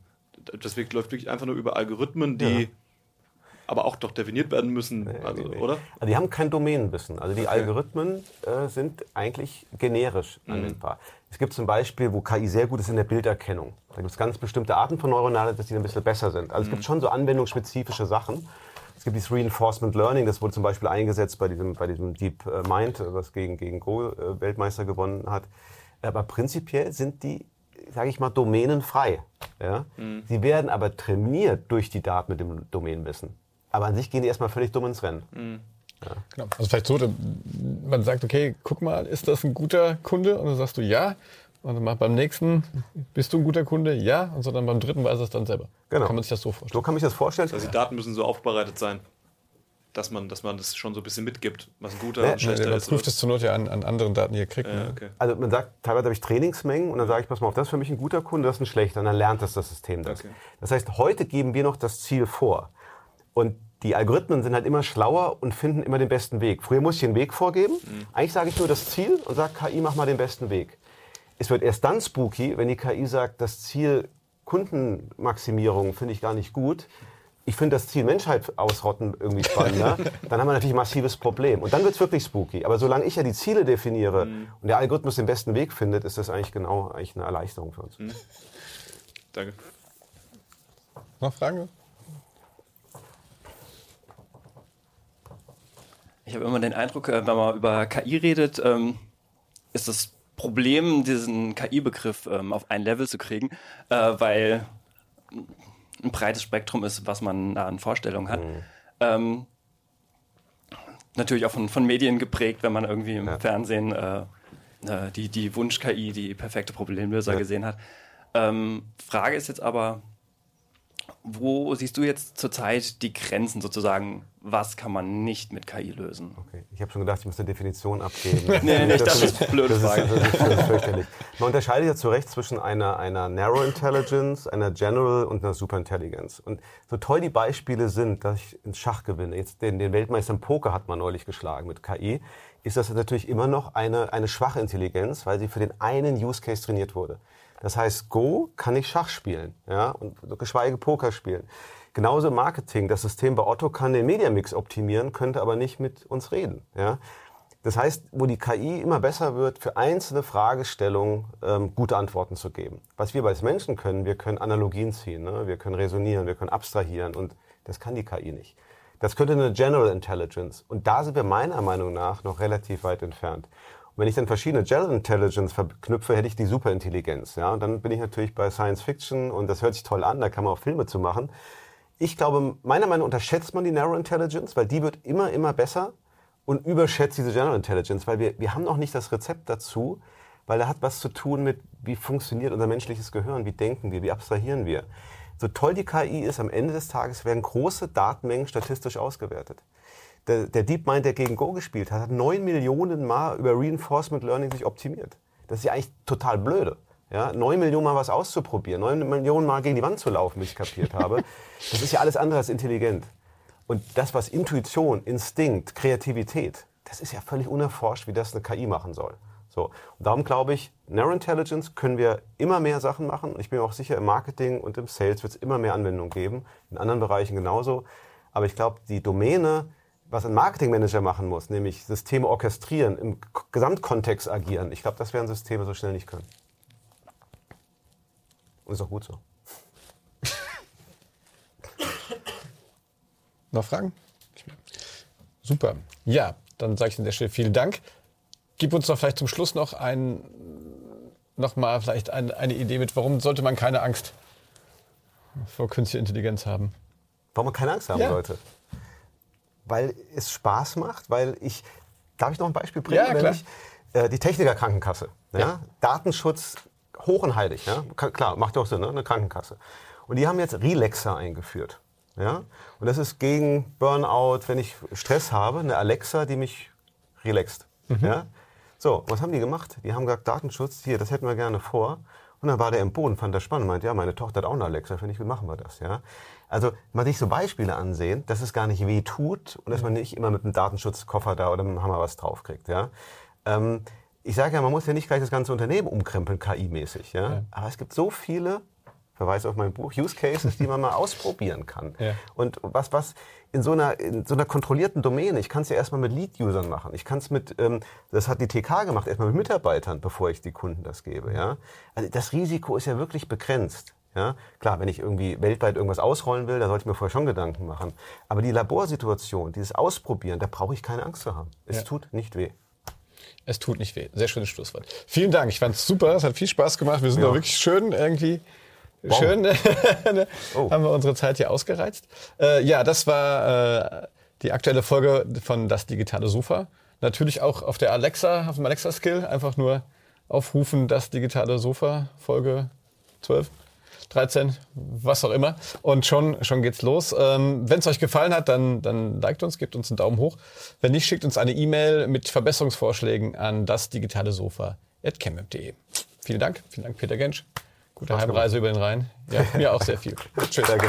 Das läuft wirklich einfach nur über Algorithmen, die ja aber auch doch definiert werden müssen, nee, also, nee, nee. oder? Also die haben kein Domänenwissen. Also die okay. Algorithmen äh, sind eigentlich generisch mhm. anwendbar. Es gibt zum Beispiel, wo KI sehr gut ist in der Bilderkennung. Da gibt es ganz bestimmte Arten von Neuronalen, dass die ein bisschen besser sind. Also es gibt mhm. schon so anwendungsspezifische Sachen. Es gibt dieses Reinforcement Learning, das wurde zum Beispiel eingesetzt bei diesem, bei diesem Deep äh, Mind, was gegen, gegen Go äh, Weltmeister gewonnen hat. Aber prinzipiell sind die, sage ich mal, domänenfrei. Ja? Mhm. Sie werden aber trainiert durch die Daten mit dem Domänenwissen. Aber an sich gehen die erstmal völlig dumm ins Rennen. Mhm. Ja. Genau. Also vielleicht so, man sagt, okay, guck mal, ist das ein guter Kunde? Und dann sagst du ja. Und dann beim nächsten, bist du ein guter Kunde? Ja. Und so dann beim dritten weiß es dann selber. Genau. Kann man sich das so vorstellen? So kann man sich das vorstellen. Heißt, die Daten müssen so aufbereitet sein, dass man, dass man das schon so ein bisschen mitgibt, was ein guter ja, und schlechter man ist. Man prüft es zur Not ja an, an anderen Daten, die ihr kriegt. Ja, ne? okay. Also man sagt, teilweise habe ich Trainingsmengen und dann sage ich, pass mal auf, das ist für mich ein guter Kunde, das ist ein schlechter. Und dann lernt das das System das. Okay. Das heißt, heute geben wir noch das Ziel vor. Und die Algorithmen sind halt immer schlauer und finden immer den besten Weg. Früher musste ich einen Weg vorgeben. Mhm. Eigentlich sage ich nur das Ziel und sage, KI, mach mal den besten Weg. Es wird erst dann spooky, wenn die KI sagt, das Ziel Kundenmaximierung finde ich gar nicht gut. Ich finde das Ziel Menschheit ausrotten irgendwie spannender. dann haben wir natürlich ein massives Problem. Und dann wird es wirklich spooky. Aber solange ich ja die Ziele definiere mhm. und der Algorithmus den besten Weg findet, ist das eigentlich genau eigentlich eine Erleichterung für uns. Mhm. Danke. Noch Fragen? Ich habe immer den Eindruck, äh, wenn man über KI redet, ähm, ist das Problem, diesen KI-Begriff ähm, auf ein Level zu kriegen, äh, weil ein breites Spektrum ist, was man an Vorstellungen hat. Mhm. Ähm, natürlich auch von, von Medien geprägt, wenn man irgendwie im ja. Fernsehen äh, äh die, die Wunsch-KI, die perfekte Problemlöser ja. gesehen hat. Ähm, Frage ist jetzt aber, wo siehst du jetzt zurzeit die Grenzen sozusagen? Was kann man nicht mit KI lösen? Okay. Ich habe schon gedacht, ich muss eine Definition abgeben. nee, nicht, das, das ist blöd. Das, ist, das ist fürchterlich. Man unterscheidet ja zu Recht zwischen einer, einer Narrow Intelligence, einer General und einer Super Intelligence. Und so toll die Beispiele sind, dass ich ins Schach gewinne, jetzt den, den Weltmeister im Poker hat man neulich geschlagen mit KI, ist das natürlich immer noch eine, eine schwache Intelligenz, weil sie für den einen Use Case trainiert wurde. Das heißt, Go kann ich Schach spielen, ja, und geschweige Poker spielen. Genauso Marketing. Das System bei Otto kann den Mediamix optimieren, könnte aber nicht mit uns reden, ja. Das heißt, wo die KI immer besser wird, für einzelne Fragestellungen ähm, gute Antworten zu geben. Was wir als Menschen können, wir können Analogien ziehen, ne? wir können resonieren, wir können abstrahieren und das kann die KI nicht. Das könnte eine General Intelligence und da sind wir meiner Meinung nach noch relativ weit entfernt. Und wenn ich dann verschiedene General Intelligence verknüpfe, hätte ich die Superintelligenz. Ja? Und dann bin ich natürlich bei Science Fiction und das hört sich toll an, da kann man auch Filme zu machen. Ich glaube, meiner Meinung nach unterschätzt man die Narrow Intelligence, weil die wird immer, immer besser und überschätzt diese General Intelligence, weil wir, wir haben noch nicht das Rezept dazu, weil er hat was zu tun mit, wie funktioniert unser menschliches Gehirn, wie denken wir, wie abstrahieren wir. So toll die KI ist, am Ende des Tages werden große Datenmengen statistisch ausgewertet. Der, der DeepMind, der gegen Go gespielt hat, hat neun Millionen Mal über Reinforcement Learning sich optimiert. Das ist ja eigentlich total blöde. Ja, neun Millionen Mal was auszuprobieren, neun Millionen Mal gegen die Wand zu laufen, bis ich kapiert habe. Das ist ja alles andere als intelligent. Und das, was Intuition, Instinkt, Kreativität, das ist ja völlig unerforscht, wie das eine KI machen soll. So. Und darum glaube ich, Narrow Intelligence können wir immer mehr Sachen machen. Ich bin mir auch sicher, im Marketing und im Sales wird es immer mehr Anwendungen geben, in anderen Bereichen genauso. Aber ich glaube, die Domäne, was ein Marketingmanager machen muss, nämlich Systeme orchestrieren, im Gesamtkontext agieren, ich glaube, das werden Systeme so schnell nicht können. Und ist auch gut so. Noch Fragen? Super. Ja, dann sage ich an der Stelle vielen Dank. Gib uns doch vielleicht zum Schluss noch ein, noch mal vielleicht ein, eine Idee mit, warum sollte man keine Angst vor künstlicher Intelligenz haben? Warum man keine Angst haben ja. sollte? Weil es Spaß macht, weil ich, darf ich noch ein Beispiel bringen? Ja, klar. Ich, äh, die Technikerkrankenkasse. Ja? ja? Datenschutz hoch und heilig. Ja? Klar, macht ja auch Sinn, ne? eine Krankenkasse. Und die haben jetzt Relaxer eingeführt. Ja? Und das ist gegen Burnout, wenn ich Stress habe, eine Alexa, die mich relaxt. Mhm. Ja? So, was haben die gemacht? Die haben gesagt, Datenschutz, hier, das hätten wir gerne vor. Und dann war der im Boden, fand das spannend, meint, ja, meine Tochter hat auch eine Alexa, finde ich gut, machen wir das, ja. Also, man sich so Beispiele ansehen, dass es gar nicht weh tut und dass man nicht immer mit einem Datenschutzkoffer da oder mit einem Hammer was draufkriegt, ja. Ähm, ich sage ja, man muss ja nicht gleich das ganze Unternehmen umkrempeln, KI-mäßig, ja? ja. Aber es gibt so viele Verweis auf mein Buch, Use Cases, die man mal ausprobieren kann. Ja. Und was, was in so einer, in so einer kontrollierten Domäne, ich kann es ja erstmal mit Lead-Usern machen. Ich kann es mit, ähm, das hat die TK gemacht, erstmal mit Mitarbeitern, bevor ich die Kunden das gebe. Ja? Also das Risiko ist ja wirklich begrenzt. Ja, klar, wenn ich irgendwie weltweit irgendwas ausrollen will, da sollte ich mir vorher schon Gedanken machen. Aber die Laborsituation, dieses Ausprobieren, da brauche ich keine Angst zu haben. Es ja. tut nicht weh. Es tut nicht weh. Sehr schönes Schlusswort. Vielen Dank. Ich fand es super. Es hat viel Spaß gemacht. Wir sind ja. da wirklich schön irgendwie Wow. Schön, oh. haben wir unsere Zeit hier ausgereizt. Äh, ja, das war äh, die aktuelle Folge von Das digitale Sofa. Natürlich auch auf der Alexa, auf dem Alexa-Skill, einfach nur aufrufen, das digitale Sofa, Folge 12. 13, was auch immer. Und schon, schon geht's los. Ähm, Wenn es euch gefallen hat, dann, dann liked uns, gebt uns einen Daumen hoch. Wenn nicht, schickt uns eine E-Mail mit Verbesserungsvorschlägen an das digitale Sofa Vielen Dank. Vielen Dank, Peter Gensch. Gute Heimreise über den Rhein. Ja, mir auch sehr viel. Tschüss. Danke.